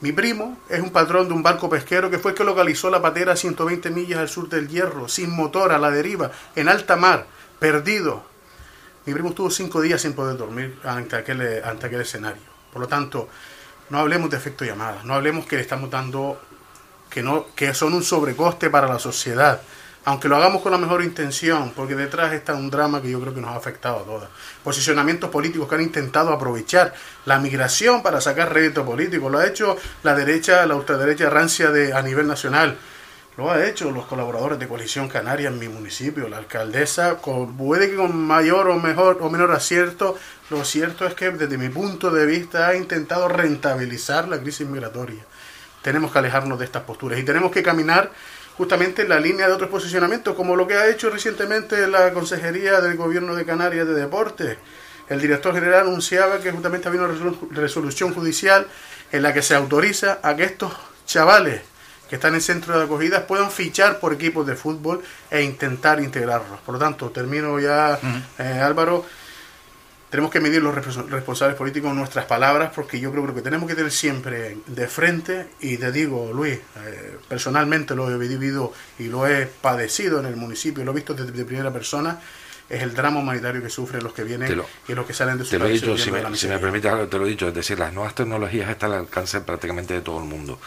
Mi primo es un patrón de un barco pesquero que fue el que localizó la patera a 120 millas al sur del Hierro, sin motor, a la deriva, en alta mar, perdido. Mi primo estuvo cinco días sin poder dormir ante aquel, ante aquel escenario. Por lo tanto, no hablemos de efecto llamada, no hablemos que le estamos dando, que, no, que son un sobrecoste para la sociedad, aunque lo hagamos con la mejor intención, porque detrás está un drama que yo creo que nos ha afectado a todas. Posicionamientos políticos que han intentado aprovechar la migración para sacar rédito político, lo ha hecho la derecha, la ultraderecha rancia de, a nivel nacional. Lo ha hecho los colaboradores de Coalición Canaria en mi municipio, la alcaldesa, puede que con mayor o mejor o menor acierto, lo cierto es que desde mi punto de vista ha intentado rentabilizar la crisis migratoria. Tenemos que alejarnos de estas posturas y tenemos que caminar justamente en la línea de otros posicionamientos, como lo que ha hecho recientemente la Consejería del Gobierno de Canarias de Deportes. El director general anunciaba que justamente había una resolu- resolución judicial en la que se autoriza a que estos chavales que están en centros de acogidas puedan fichar por equipos de fútbol e intentar integrarlos. Por lo tanto, termino ya, eh, Álvaro. Tenemos que medir los respons- responsables políticos en nuestras palabras porque yo creo que lo que tenemos que tener siempre de frente, y te digo, Luis, eh, personalmente lo he vivido y lo he padecido en el municipio, lo he visto desde de primera persona, es el drama humanitario que sufren los que vienen lo- y los que salen de su Te lo he dicho, si me, si me permites, te lo he dicho, es decir, las nuevas tecnologías están al alcance prácticamente de todo el mundo,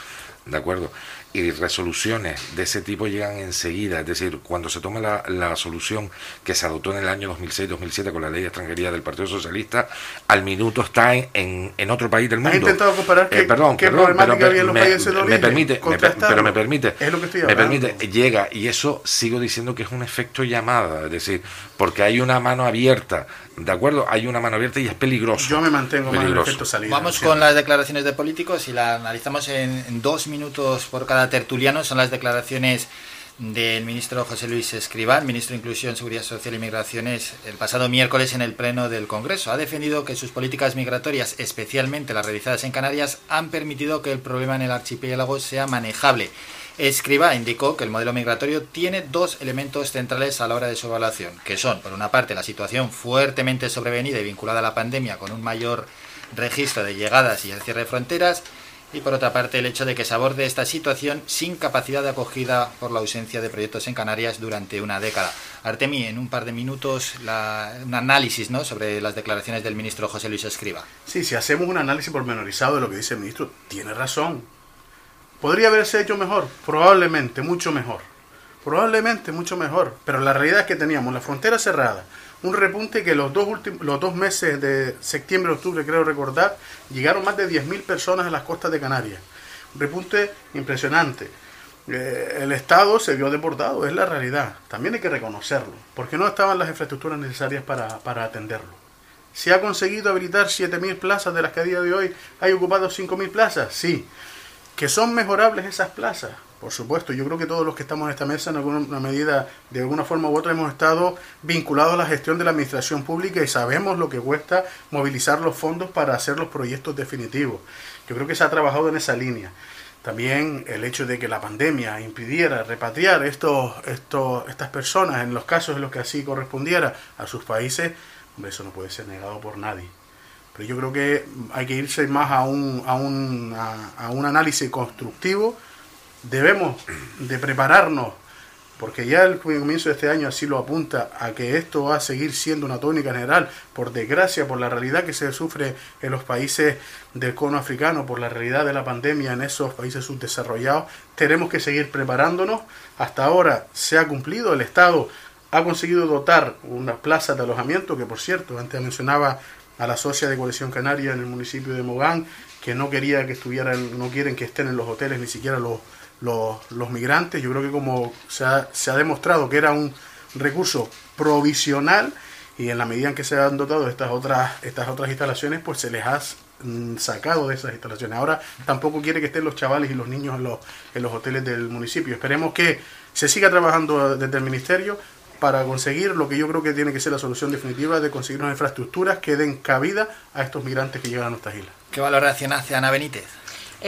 ¿de acuerdo? Y resoluciones de ese tipo llegan enseguida, es decir, cuando se toma la, la solución que se adoptó en el año 2006-2007 con la ley de extranjería del Partido Socialista, al minuto está en, en, en otro país del ¿Has mundo. intentado comparar qué- Eh, perdón, qué perdón, problemática pero había en los me, países de me origen? permite, me per- Contrastarlo. pero me permite, Es lo que estoy me permite, llega y eso sigo diciendo que es un efecto llamada, es decir, porque hay una mano abierta, ¿de acuerdo? Hay una mano abierta y es peligroso. Yo me mantengo más en el Peligroso. efecto salida. Vamos sí. con las declaraciones de políticos y la analizamos en, en dos minutos por cada tertuliano. Son las declaraciones del ministro José Luis Escriván, ministro de Inclusión, Seguridad Social y Migraciones, el pasado miércoles en el Pleno del Congreso. Ha defendido que sus políticas migratorias, especialmente las realizadas en Canarias, han permitido que el problema en el archipiélago sea manejable. Escriba indicó que el modelo migratorio tiene dos elementos centrales a la hora de su evaluación, que son, por una parte, la situación fuertemente sobrevenida y vinculada a la pandemia con un mayor registro de llegadas y el cierre de fronteras, y por otra parte el hecho de que se aborde esta situación sin capacidad de acogida por la ausencia de proyectos en Canarias durante una década. Artemi, en un par de minutos, un análisis ¿no? sobre las declaraciones del ministro José Luis Escriba. Sí, si hacemos un análisis pormenorizado de lo que dice el ministro, tiene razón. ¿Podría haberse hecho mejor? Probablemente, mucho mejor. Probablemente mucho mejor. Pero la realidad es que teníamos la frontera cerrada, un repunte que los dos, los dos meses de septiembre, octubre, creo recordar, llegaron más de 10.000 personas a las costas de Canarias. Un repunte impresionante. eh, el Estado se vio deportado, es la realidad. También hay que reconocerlo, porque no estaban las infraestructuras necesarias para, para atenderlo. ¿Se ha conseguido habilitar 7.000 plazas de las que a día de hoy hay ocupado 5.000 plazas? Sí. ¿Que son mejorables esas plazas? Por supuesto, yo creo que todos los que estamos en esta mesa en alguna medida, de alguna forma u otra, hemos estado vinculados a la gestión de la administración pública y sabemos lo que cuesta movilizar los fondos para hacer los proyectos definitivos. Yo creo que se ha trabajado en esa línea. También el hecho de que la pandemia impidiera repatriar estos, estos, estas personas en los casos en los que así correspondiera a sus países, eso no puede ser negado por nadie. Pero yo creo que hay que irse más a un, a un, a un análisis constructivo. Debemos de prepararnos porque ya el comienzo de este año así lo apunta a que esto va a seguir siendo una tónica general, por desgracia, por la realidad que se sufre en los países del cono africano, por la realidad de la pandemia en esos países subdesarrollados, tenemos que seguir preparándonos. Hasta ahora se ha cumplido, el Estado ha conseguido dotar unas plazas de alojamiento, que por cierto, antes mencionaba a la socia de Coalición Canaria en el municipio de Mogán, que no quería que estuvieran, no quieren que estén en los hoteles ni siquiera los los, migrantes. Yo creo que como se ha, demostrado que era un recurso provisional y en la medida en que se han dotado estas otras, estas otras instalaciones, pues se les ha mm, sacado de esas instalaciones. Ahora tampoco quiere que estén los chavales y los niños en los, en los hoteles del municipio. Esperemos que se siga trabajando desde el ministerio para conseguir lo que yo creo que tiene que ser la solución definitiva de conseguir unas infraestructuras que den cabida a estos migrantes que llegan a nuestras islas. ¿Qué valoración hace Ana Benítez?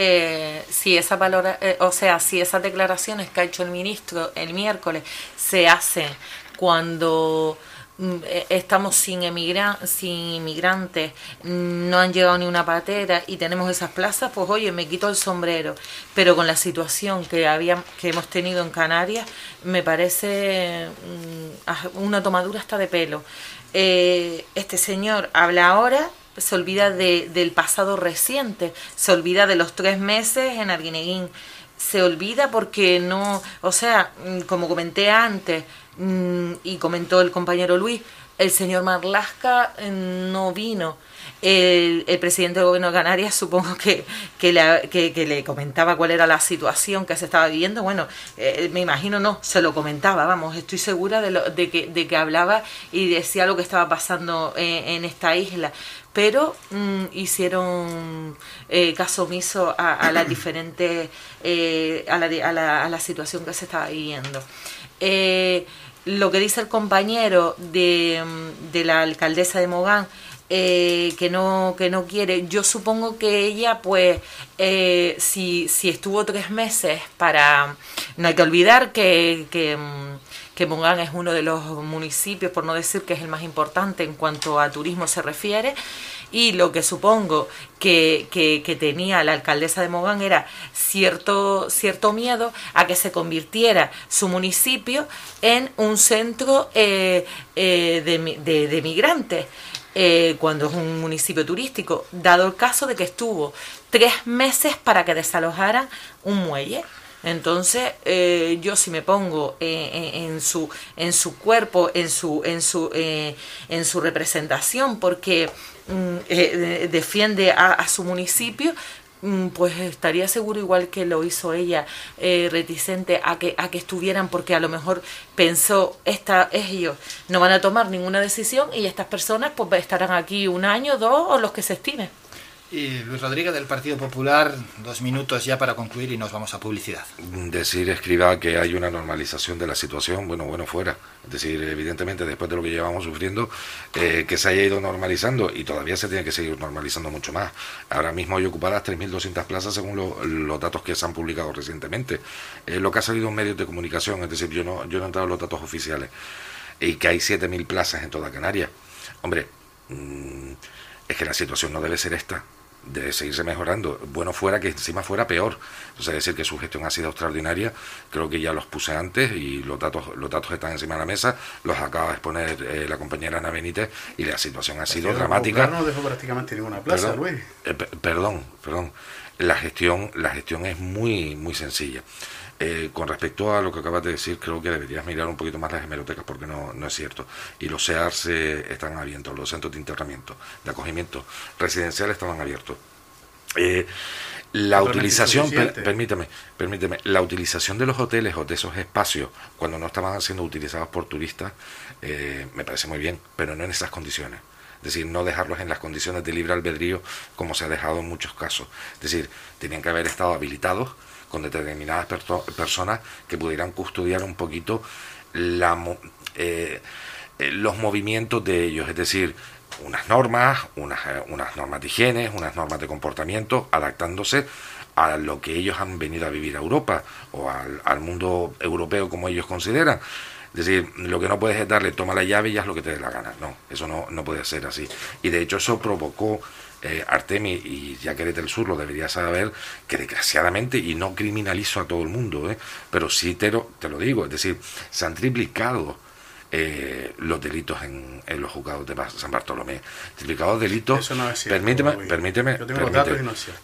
eh, si esa valora, eh, o sea, si esas declaraciones que ha hecho el ministro el miércoles se hacen cuando estamos sin, emigra sin inmigrantes, no han llegado ni una patera y tenemos esas plazas, pues oye, me quito el sombrero. Pero con la situación que, había, que hemos tenido en Canarias, me parece mm, una tomadura hasta de pelo. Eh, este señor habla ahora se olvida de, del pasado reciente, se olvida de los tres meses en Arguineguín, se olvida porque no, o sea, mm, como comenté antes mm, y comentó el compañero Luis, el señor Marlasca mm, no vino el, presidente del gobierno de Canarias supongo que, que, le, comentaba cuál era la situación que se estaba viviendo. Bueno, eh, me imagino no, se lo comentaba, vamos, estoy segura de, lo, de, que, de que hablaba y decía lo que estaba pasando en, esta isla. Pero mm, hicieron eh, caso omiso a, las diferentes, eh, a, la, a, la, a la situación que se estaba viviendo lo que dice el compañero de, de la alcaldesa de Mogán eh, que no que no quiere yo supongo que ella pues eh, si, si estuvo tres meses para no hay que olvidar que, que, que Mogán es uno de los municipios por no decir que es el más importante en cuanto a turismo se refiere y lo que supongo que, que, tenía la alcaldesa de Mogán era cierto, cierto miedo a que se convirtiera su municipio en un centro eh, de, de, de migrantes. Eh, cuando es un municipio turístico, dado el caso de que estuvo tres meses para que desalojaran un muelle. Entonces, eh, yo si me pongo eh, en, su, en su cuerpo, en su, en su, en su representación, porque mm, defiende a, su municipio, Mm, pues estaría seguro igual que lo hizo ella eh, reticente a que a que estuvieran porque a lo mejor pensó esta ellos no van a tomar ninguna decisión y estas personas pues estarán aquí un año dos o los que se estime y Luis Rodríguez del Partido Popular, dos minutos ya para concluir y nos vamos a publicidad. Decir, escriba, que hay una normalización de la situación, bueno, bueno, fuera. Es decir, evidentemente, después de lo que llevamos sufriendo, eh, que se haya ido normalizando y todavía se tiene que seguir normalizando mucho más. Ahora mismo hay ocupadas 3.200 plazas según los datos que se han publicado recientemente. Eh, lo que ha salido en medios de comunicación, es decir, yo no, yo no he entrado en los datos oficiales, y que hay 7.000 plazas en toda Canarias. Hombre, mm, es que la situación no debe ser esta de seguirse mejorando. Bueno fuera que encima fuera peor. O sea, decir que su gestión ha sido extraordinaria, creo que ya los puse antes y los datos, los datos están encima de la mesa, los acaba de exponer eh, la compañera Ana Benítez y la situación ha sido dramática. No dejó prácticamente ninguna plaza, perdón, Luis. Eh, perdón, perdón. La gestión, la gestión es muy, muy sencilla. Eh, con respecto a lo que acabas de decir, creo que deberías mirar un poquito más las hemerotecas porque no, no es cierto. Y los CEARS están abiertos, los centros de internamiento, de acogimiento residencial estaban abiertos. Eh, La utilización, permíteme, permíteme, la utilización de los hoteles o de esos espacios cuando no estaban siendo utilizados por turistas eh, me parece muy bien, pero no en esas condiciones. Es decir, no dejarlos en las condiciones de libre albedrío como se ha dejado en muchos casos. Es decir, tenían que haber estado habilitados con determinadas personas que pudieran custodiar un poquito la, eh, eh, los movimientos de ellos. Es decir, unas normas, unas, eh, unas normas de higiene, unas normas de comportamiento, adaptándose a lo que ellos han venido a vivir a Europa o al, mundo europeo como ellos consideran. Es decir, lo que no puedes es darle, toma la llave y es lo que te dé la gana. No, eso no, no puede ser así. Y de hecho eso provocó eh, Artemis y ya que eres del sur lo deberías saber que desgraciadamente, y no criminalizo a todo el mundo, ¿eh? pero sí te lo, te lo digo, es decir, se han triplicado eh, los delitos en, en, los juzgados de San Bartolomé. Triplicados delitos. Eso no es cierto, permíteme, permíteme.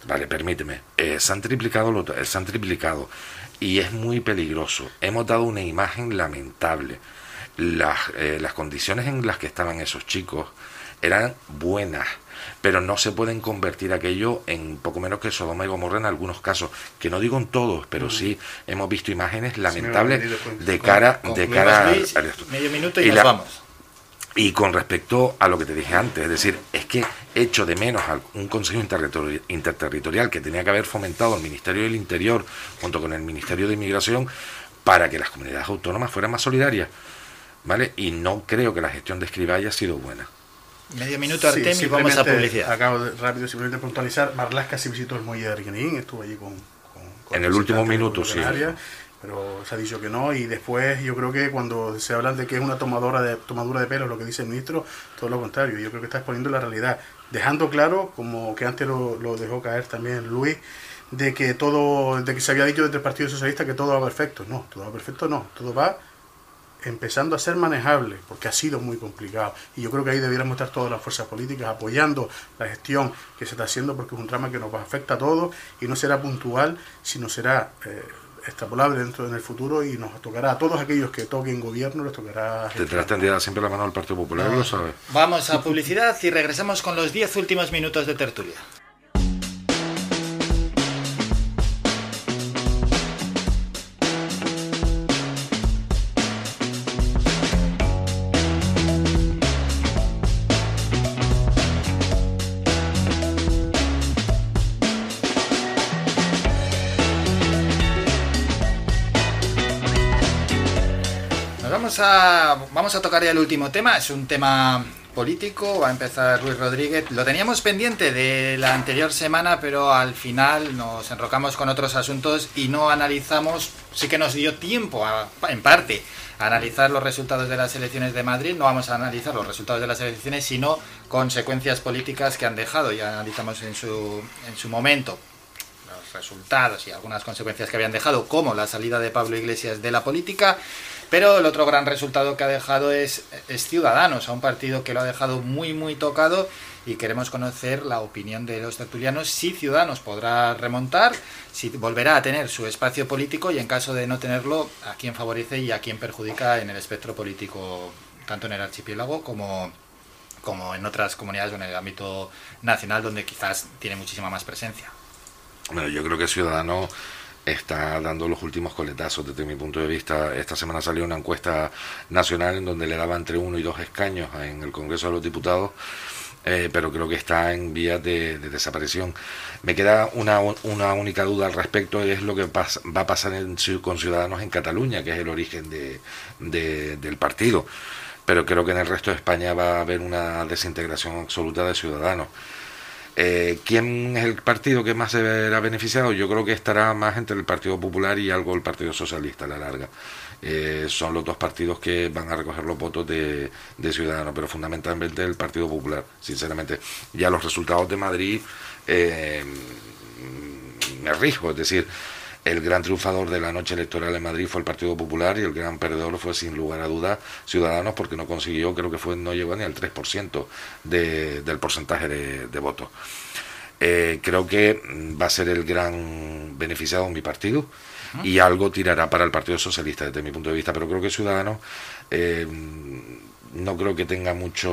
Vale, permíteme. Eh, se, han triplicado, se han triplicado y es muy peligroso. Hemos dado una imagen lamentable. Las, eh, las condiciones en las que estaban esos chicos eran buenas pero no se pueden convertir aquello en poco menos que Sodoma y Gomorra en algunos casos, que no digo en todos, pero sí hemos visto imágenes lamentables de cara, de cara medio minuto y, nos vamos. Y con respecto a lo que te dije antes, es decir, es que echo de menos a un Consejo Interterritorial que tenía que haber fomentado el Ministerio del Interior junto con el Ministerio de Inmigración para que las comunidades autónomas fueran más solidarias. ¿Vale? Y no creo que la gestión de Escriba haya sido buena. Medio minuto Artemis y vamos a publicidad. Acabo de, rápido simplemente puntualizar. Marlaska se visitó el muelle de Arguineguín, estuvo allí con, En el último minuto, sí. Pero se ha dicho que no. Y después yo creo que cuando se habla de que es una tomadora de, tomadura de pelo, lo que dice el ministro, todo lo contrario. Yo creo que está exponiendo la realidad. Dejando claro, como que antes lo, lo dejó caer también Luis, de que todo, de que se había dicho desde el Partido Socialista que todo va perfecto. No, todo va perfecto no. Todo va empezando a ser manejable, porque ha sido muy complicado. Y yo creo que ahí debiéramos estar todas las fuerzas políticas apoyando la gestión que se está haciendo, porque es un drama que nos afecta a todos y no será puntual, sino será eh, extrapolable dentro en el futuro y nos tocará a todos aquellos que toquen gobierno, les tocará... Tendrás tendida siempre la mano al Partido Popular, lo sabes. Vamos a publicidad y regresamos con los 10 últimos minutos de tertulia. Vamos a, tocar ya el último tema. Es un tema político. Va a empezar Ruiz Rodríguez. Lo teníamos pendiente de la anterior semana, pero al final nos enrocamos con otros asuntos y no analizamos. Sí que nos dio tiempo, en parte, a analizar los resultados de las elecciones de Madrid. No vamos a analizar los resultados de las elecciones, sino consecuencias políticas que han dejado. Ya analizamos en su, en su momento los resultados y algunas consecuencias que habían dejado, como la salida de Pablo Iglesias de la política. Pero el otro gran resultado que ha dejado es, Ciudadanos, a un partido que lo ha dejado muy, muy tocado y queremos conocer la opinión de los tertulianos si Ciudadanos podrá remontar, si volverá a tener su espacio político y en caso de no tenerlo, a quién favorece y a quién perjudica en el espectro político, tanto en el archipiélago como, como en otras comunidades o en el ámbito nacional donde quizás tiene muchísima más presencia. Bueno, yo creo que Ciudadanos está dando los últimos coletazos desde mi punto de vista. Esta semana salió una encuesta nacional en donde le daba entre uno y dos escaños en el Congreso de los Diputados. Eh, pero creo que está en vías de, desaparición. Me queda una, una, única duda al respecto, es lo que va a pasar en, con Ciudadanos en Cataluña, que es el origen de, del partido. Pero creo que en el resto de España va a haber una desintegración absoluta de Ciudadanos. Eh, ¿Quién es el partido que más se verá beneficiado? Yo creo que estará más entre el Partido Popular y algo el Partido Socialista a la larga. Eh, son los dos partidos que van a recoger los votos de, Ciudadanos, pero fundamentalmente el Partido Popular, sinceramente. Ya los resultados de Madrid eh, me rijo, es decir, el gran triunfador de la noche electoral en Madrid fue el Partido Popular y el gran perdedor fue sin lugar a dudas Ciudadanos porque no consiguió, creo que fue no llegó ni al 3% de, del porcentaje de, votos. Eh, creo que va a ser el gran beneficiado mi partido y algo tirará para el Partido Socialista desde mi punto de vista, pero creo que Ciudadanos eh, no creo que tenga mucho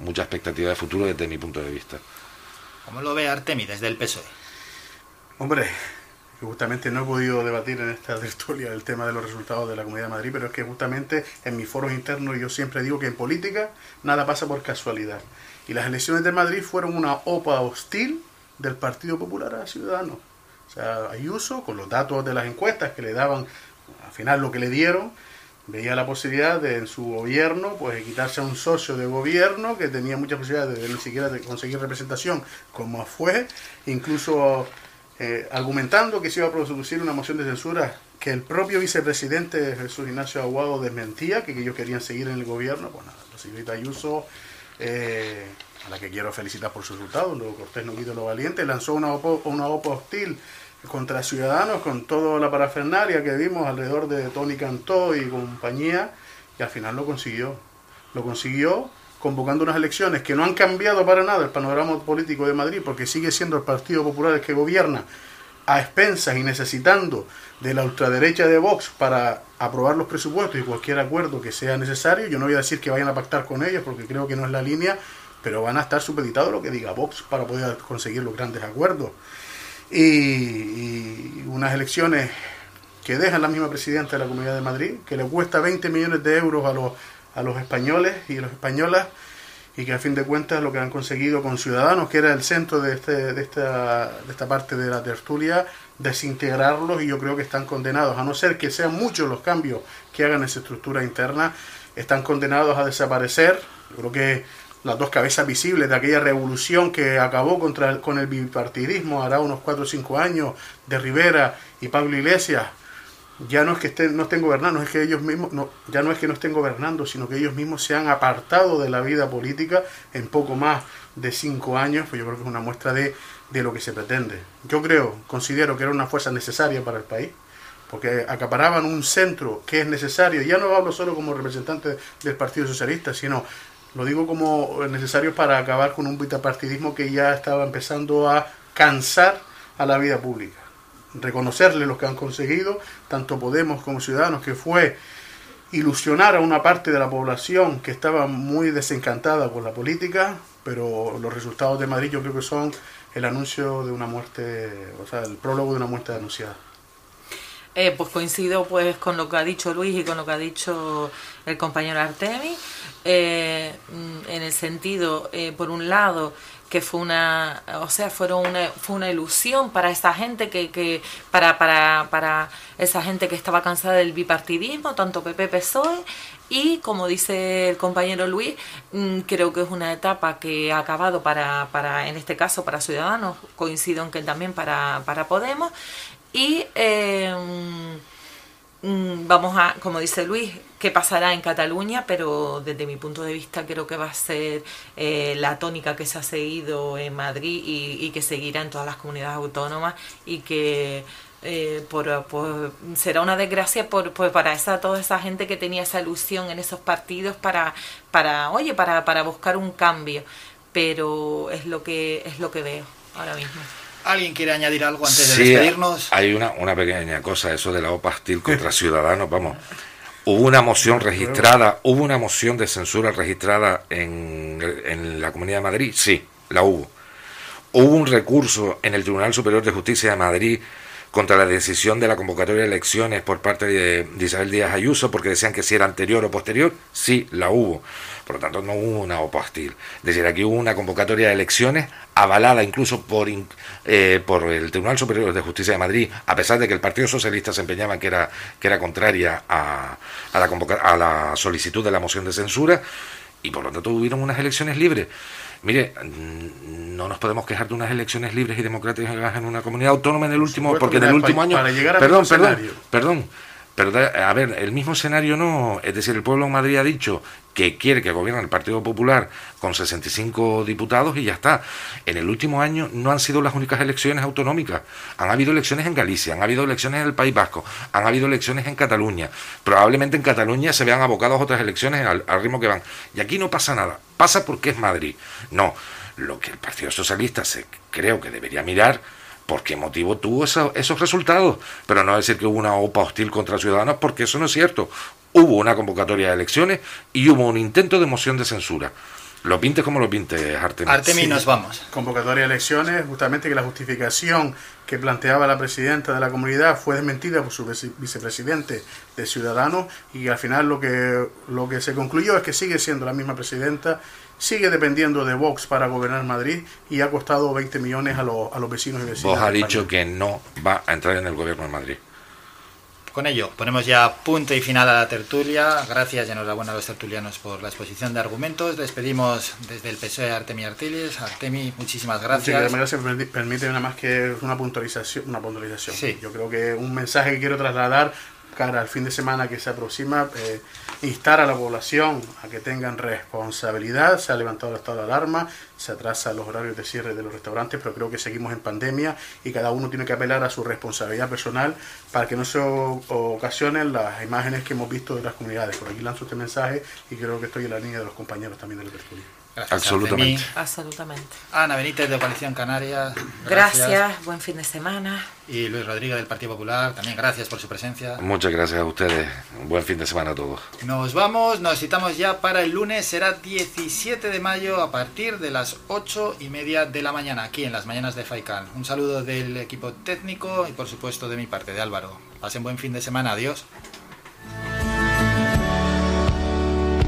mucha expectativa de futuro desde mi punto de vista. ¿Cómo lo ve Artemi desde el PSOE? Hombre, justamente no he podido debatir en esta tertulia el tema de los resultados de la Comunidad de Madrid, pero es que justamente en mis foros internos yo siempre digo que en política nada pasa por casualidad. Y las elecciones de Madrid fueron una OPA hostil del Partido Popular a Ciudadanos. O sea, Ayuso, con los datos de las encuestas que le daban, al final lo que le dieron, veía la posibilidad de en su gobierno, pues quitarse a un socio de gobierno que tenía muchas posibilidades de ni siquiera conseguir representación, como fue, incluso eh, argumentando que se iba a producir una moción de censura que el propio vicepresidente Jesús Ignacio Aguado desmentía, que, ellos querían seguir en el gobierno. Pues nada, la señorita Ayuso, eh, a la que quiero felicitar por su resultado, luego Cortés no lo valiente, lanzó una una OPA hostil contra Ciudadanos con toda la parafernalia que vimos alrededor de Tony Cantó y compañía, y al final lo consiguió. Lo consiguió convocando unas elecciones que no han cambiado para nada el panorama político de Madrid, porque sigue siendo el Partido Popular el que gobierna a expensas y necesitando de la ultraderecha de Vox para aprobar los presupuestos y cualquier acuerdo que sea necesario. Yo no voy a decir que vayan a pactar con ellos porque creo que no es la línea, pero van a estar supeditados a lo que diga Vox para poder conseguir los grandes acuerdos y, unas elecciones que dejan la misma presidenta de la Comunidad de Madrid, que le cuesta 20 millones de euros a los, a los españoles y a las españolas, y que a fin de cuentas lo que han conseguido con Ciudadanos, que era el centro de, este, de, esta, de esta parte de la tertulia, desintegrarlos y yo creo que están condenados, a no ser que sean muchos los cambios que hagan esa estructura interna, están condenados a desaparecer. Yo creo que las dos cabezas visibles de aquella revolución que acabó contra con el bipartidismo hará unos 4 o 5 años de Rivera y Pablo Iglesias, ya no es que estén, no estén gobernando, es que ellos mismos, no, ya no es que no estén gobernando, sino que ellos mismos se han apartado de la vida política en poco más de 5 años, pues yo creo que es una muestra de, de lo que se pretende. Yo creo, considero que era una fuerza necesaria para el país, porque acaparaban un centro que es necesario, ya no hablo solo como representante del Partido Socialista, sino lo digo como necesario para acabar con un bipartidismo que ya estaba empezando a cansar a la vida pública. Reconocerle lo que han conseguido, tanto Podemos como Ciudadanos, que fue ilusionar a una parte de la población que estaba muy desencantada por la política, pero los resultados de Madrid yo creo que son el anuncio de una muerte, o sea, el prólogo de una muerte anunciada. Eh, pues coincido pues con lo que ha dicho Luis y con lo que ha dicho el compañero Artemi. Eh, mm, en el sentido, eh, por un lado, que fue una, o sea, fueron una, fue una ilusión para esa gente que, que para, para, para esa gente que estaba cansada del bipartidismo, tanto PP PSOE, y como dice el compañero Luis, mm, creo que es una etapa que ha acabado para, para en este caso, para Ciudadanos, coincido en que también para, para Podemos, y eh, mm, vamos a, como dice Luis, qué pasará en Cataluña, pero desde mi punto de vista creo que va a ser eh, la tónica que se ha seguido en Madrid y, que seguirá en todas las comunidades autónomas y que eh, por, será una desgracia por, para esa toda esa gente que tenía esa ilusión en esos partidos para para oye para, para buscar un cambio pero es lo que es lo que veo ahora mismo ¿Alguien quiere añadir algo antes de despedirnos? Hay una, una pequeña cosa, eso de la OPA hostil contra Ciudadanos, vamos. Hubo una moción registrada, hubo una moción de censura registrada en, en la Comunidad de Madrid, sí, la hubo. Hubo un recurso en el Tribunal Superior de Justicia de Madrid contra la decisión de la convocatoria de elecciones por parte de, Isabel Díaz Ayuso, porque decían que si era anterior o posterior, sí, la hubo. Por lo tanto, no hubo una OPA hostil. Es decir, aquí hubo una convocatoria de elecciones avalada incluso por, eh, por el Tribunal Superior de Justicia de Madrid, a pesar de que el Partido Socialista se empeñaba en que era, que era contraria a, a, la a la solicitud de la moción de censura, y por lo tanto hubieron unas elecciones libres. Mire, mm, no nos podemos quejar de unas elecciones libres y democráticas en una comunidad autónoma en el último, porque en el último año, perdón, perdón, perdón, pero a ver, el mismo escenario no, es decir, el pueblo de Madrid ha dicho que quiere que gobierne el Partido Popular con 65 diputados y ya está. En el último año no han sido las únicas elecciones autonómicas. Han habido elecciones en Galicia, han habido elecciones en el País Vasco, han habido elecciones en Cataluña. Probablemente en Cataluña se vean abocados otras elecciones al, ritmo que van. Y aquí no pasa nada. Pasa porque es Madrid. No. Lo que el Partido Socialista se, creo que debería mirar por qué motivo tuvo esos resultados, pero no decir que hubo una OPA hostil contra Ciudadanos, porque eso no es cierto hubo una convocatoria de elecciones y hubo un intento de moción de censura. Lo pintes como lo pintes, Artemi. Artemi, nos vamos. Convocatoria de elecciones, justamente que la justificación que planteaba la presidenta de la comunidad fue desmentida por su vicepresidente de Ciudadanos y al final lo que, lo que se concluyó es que sigue siendo la misma presidenta, sigue dependiendo de Vox para gobernar Madrid y ha costado 20 millones a, los, a los vecinos y vecinas. Vox ha dicho que no va a entrar en el gobierno de Madrid con ello ponemos ya punto y final a la tertulia. Gracias y enhorabuena a los tertulianos por la exposición de argumentos. Despedimos desde el PSOE a Artemi Artiles. Artemi, muchísimas gracias. Muchas gracias. Permite nada más que una puntualización. Una puntualización. Yo creo que un mensaje que quiero trasladar cara al fin de semana que se aproxima, eh, instar a la población a que tengan responsabilidad. Se ha levantado el estado de alarma, se atrasan los horarios de cierre de los restaurantes, pero creo que seguimos en pandemia y cada uno tiene que apelar a su responsabilidad personal para que no se ocasionen las imágenes que hemos visto de las comunidades. Por aquí lanzo este mensaje y creo que estoy en la línea de los compañeros también del Absolutamente. Absolutamente. Ana Benítez de Coalición Canaria. Gracias. buen fin de semana. Y Luis Rodríguez del Partido Popular, también gracias por su presencia. Muchas gracias a ustedes. Buen fin de semana a todos. Nos vamos, nos citamos ya para el lunes, será 17 de mayo a partir de las 8 y media de la mañana, aquí en las mañanas de FAICAN. Un saludo del equipo técnico y por supuesto de mi parte, de Álvaro. Pasen buen fin de semana, adiós.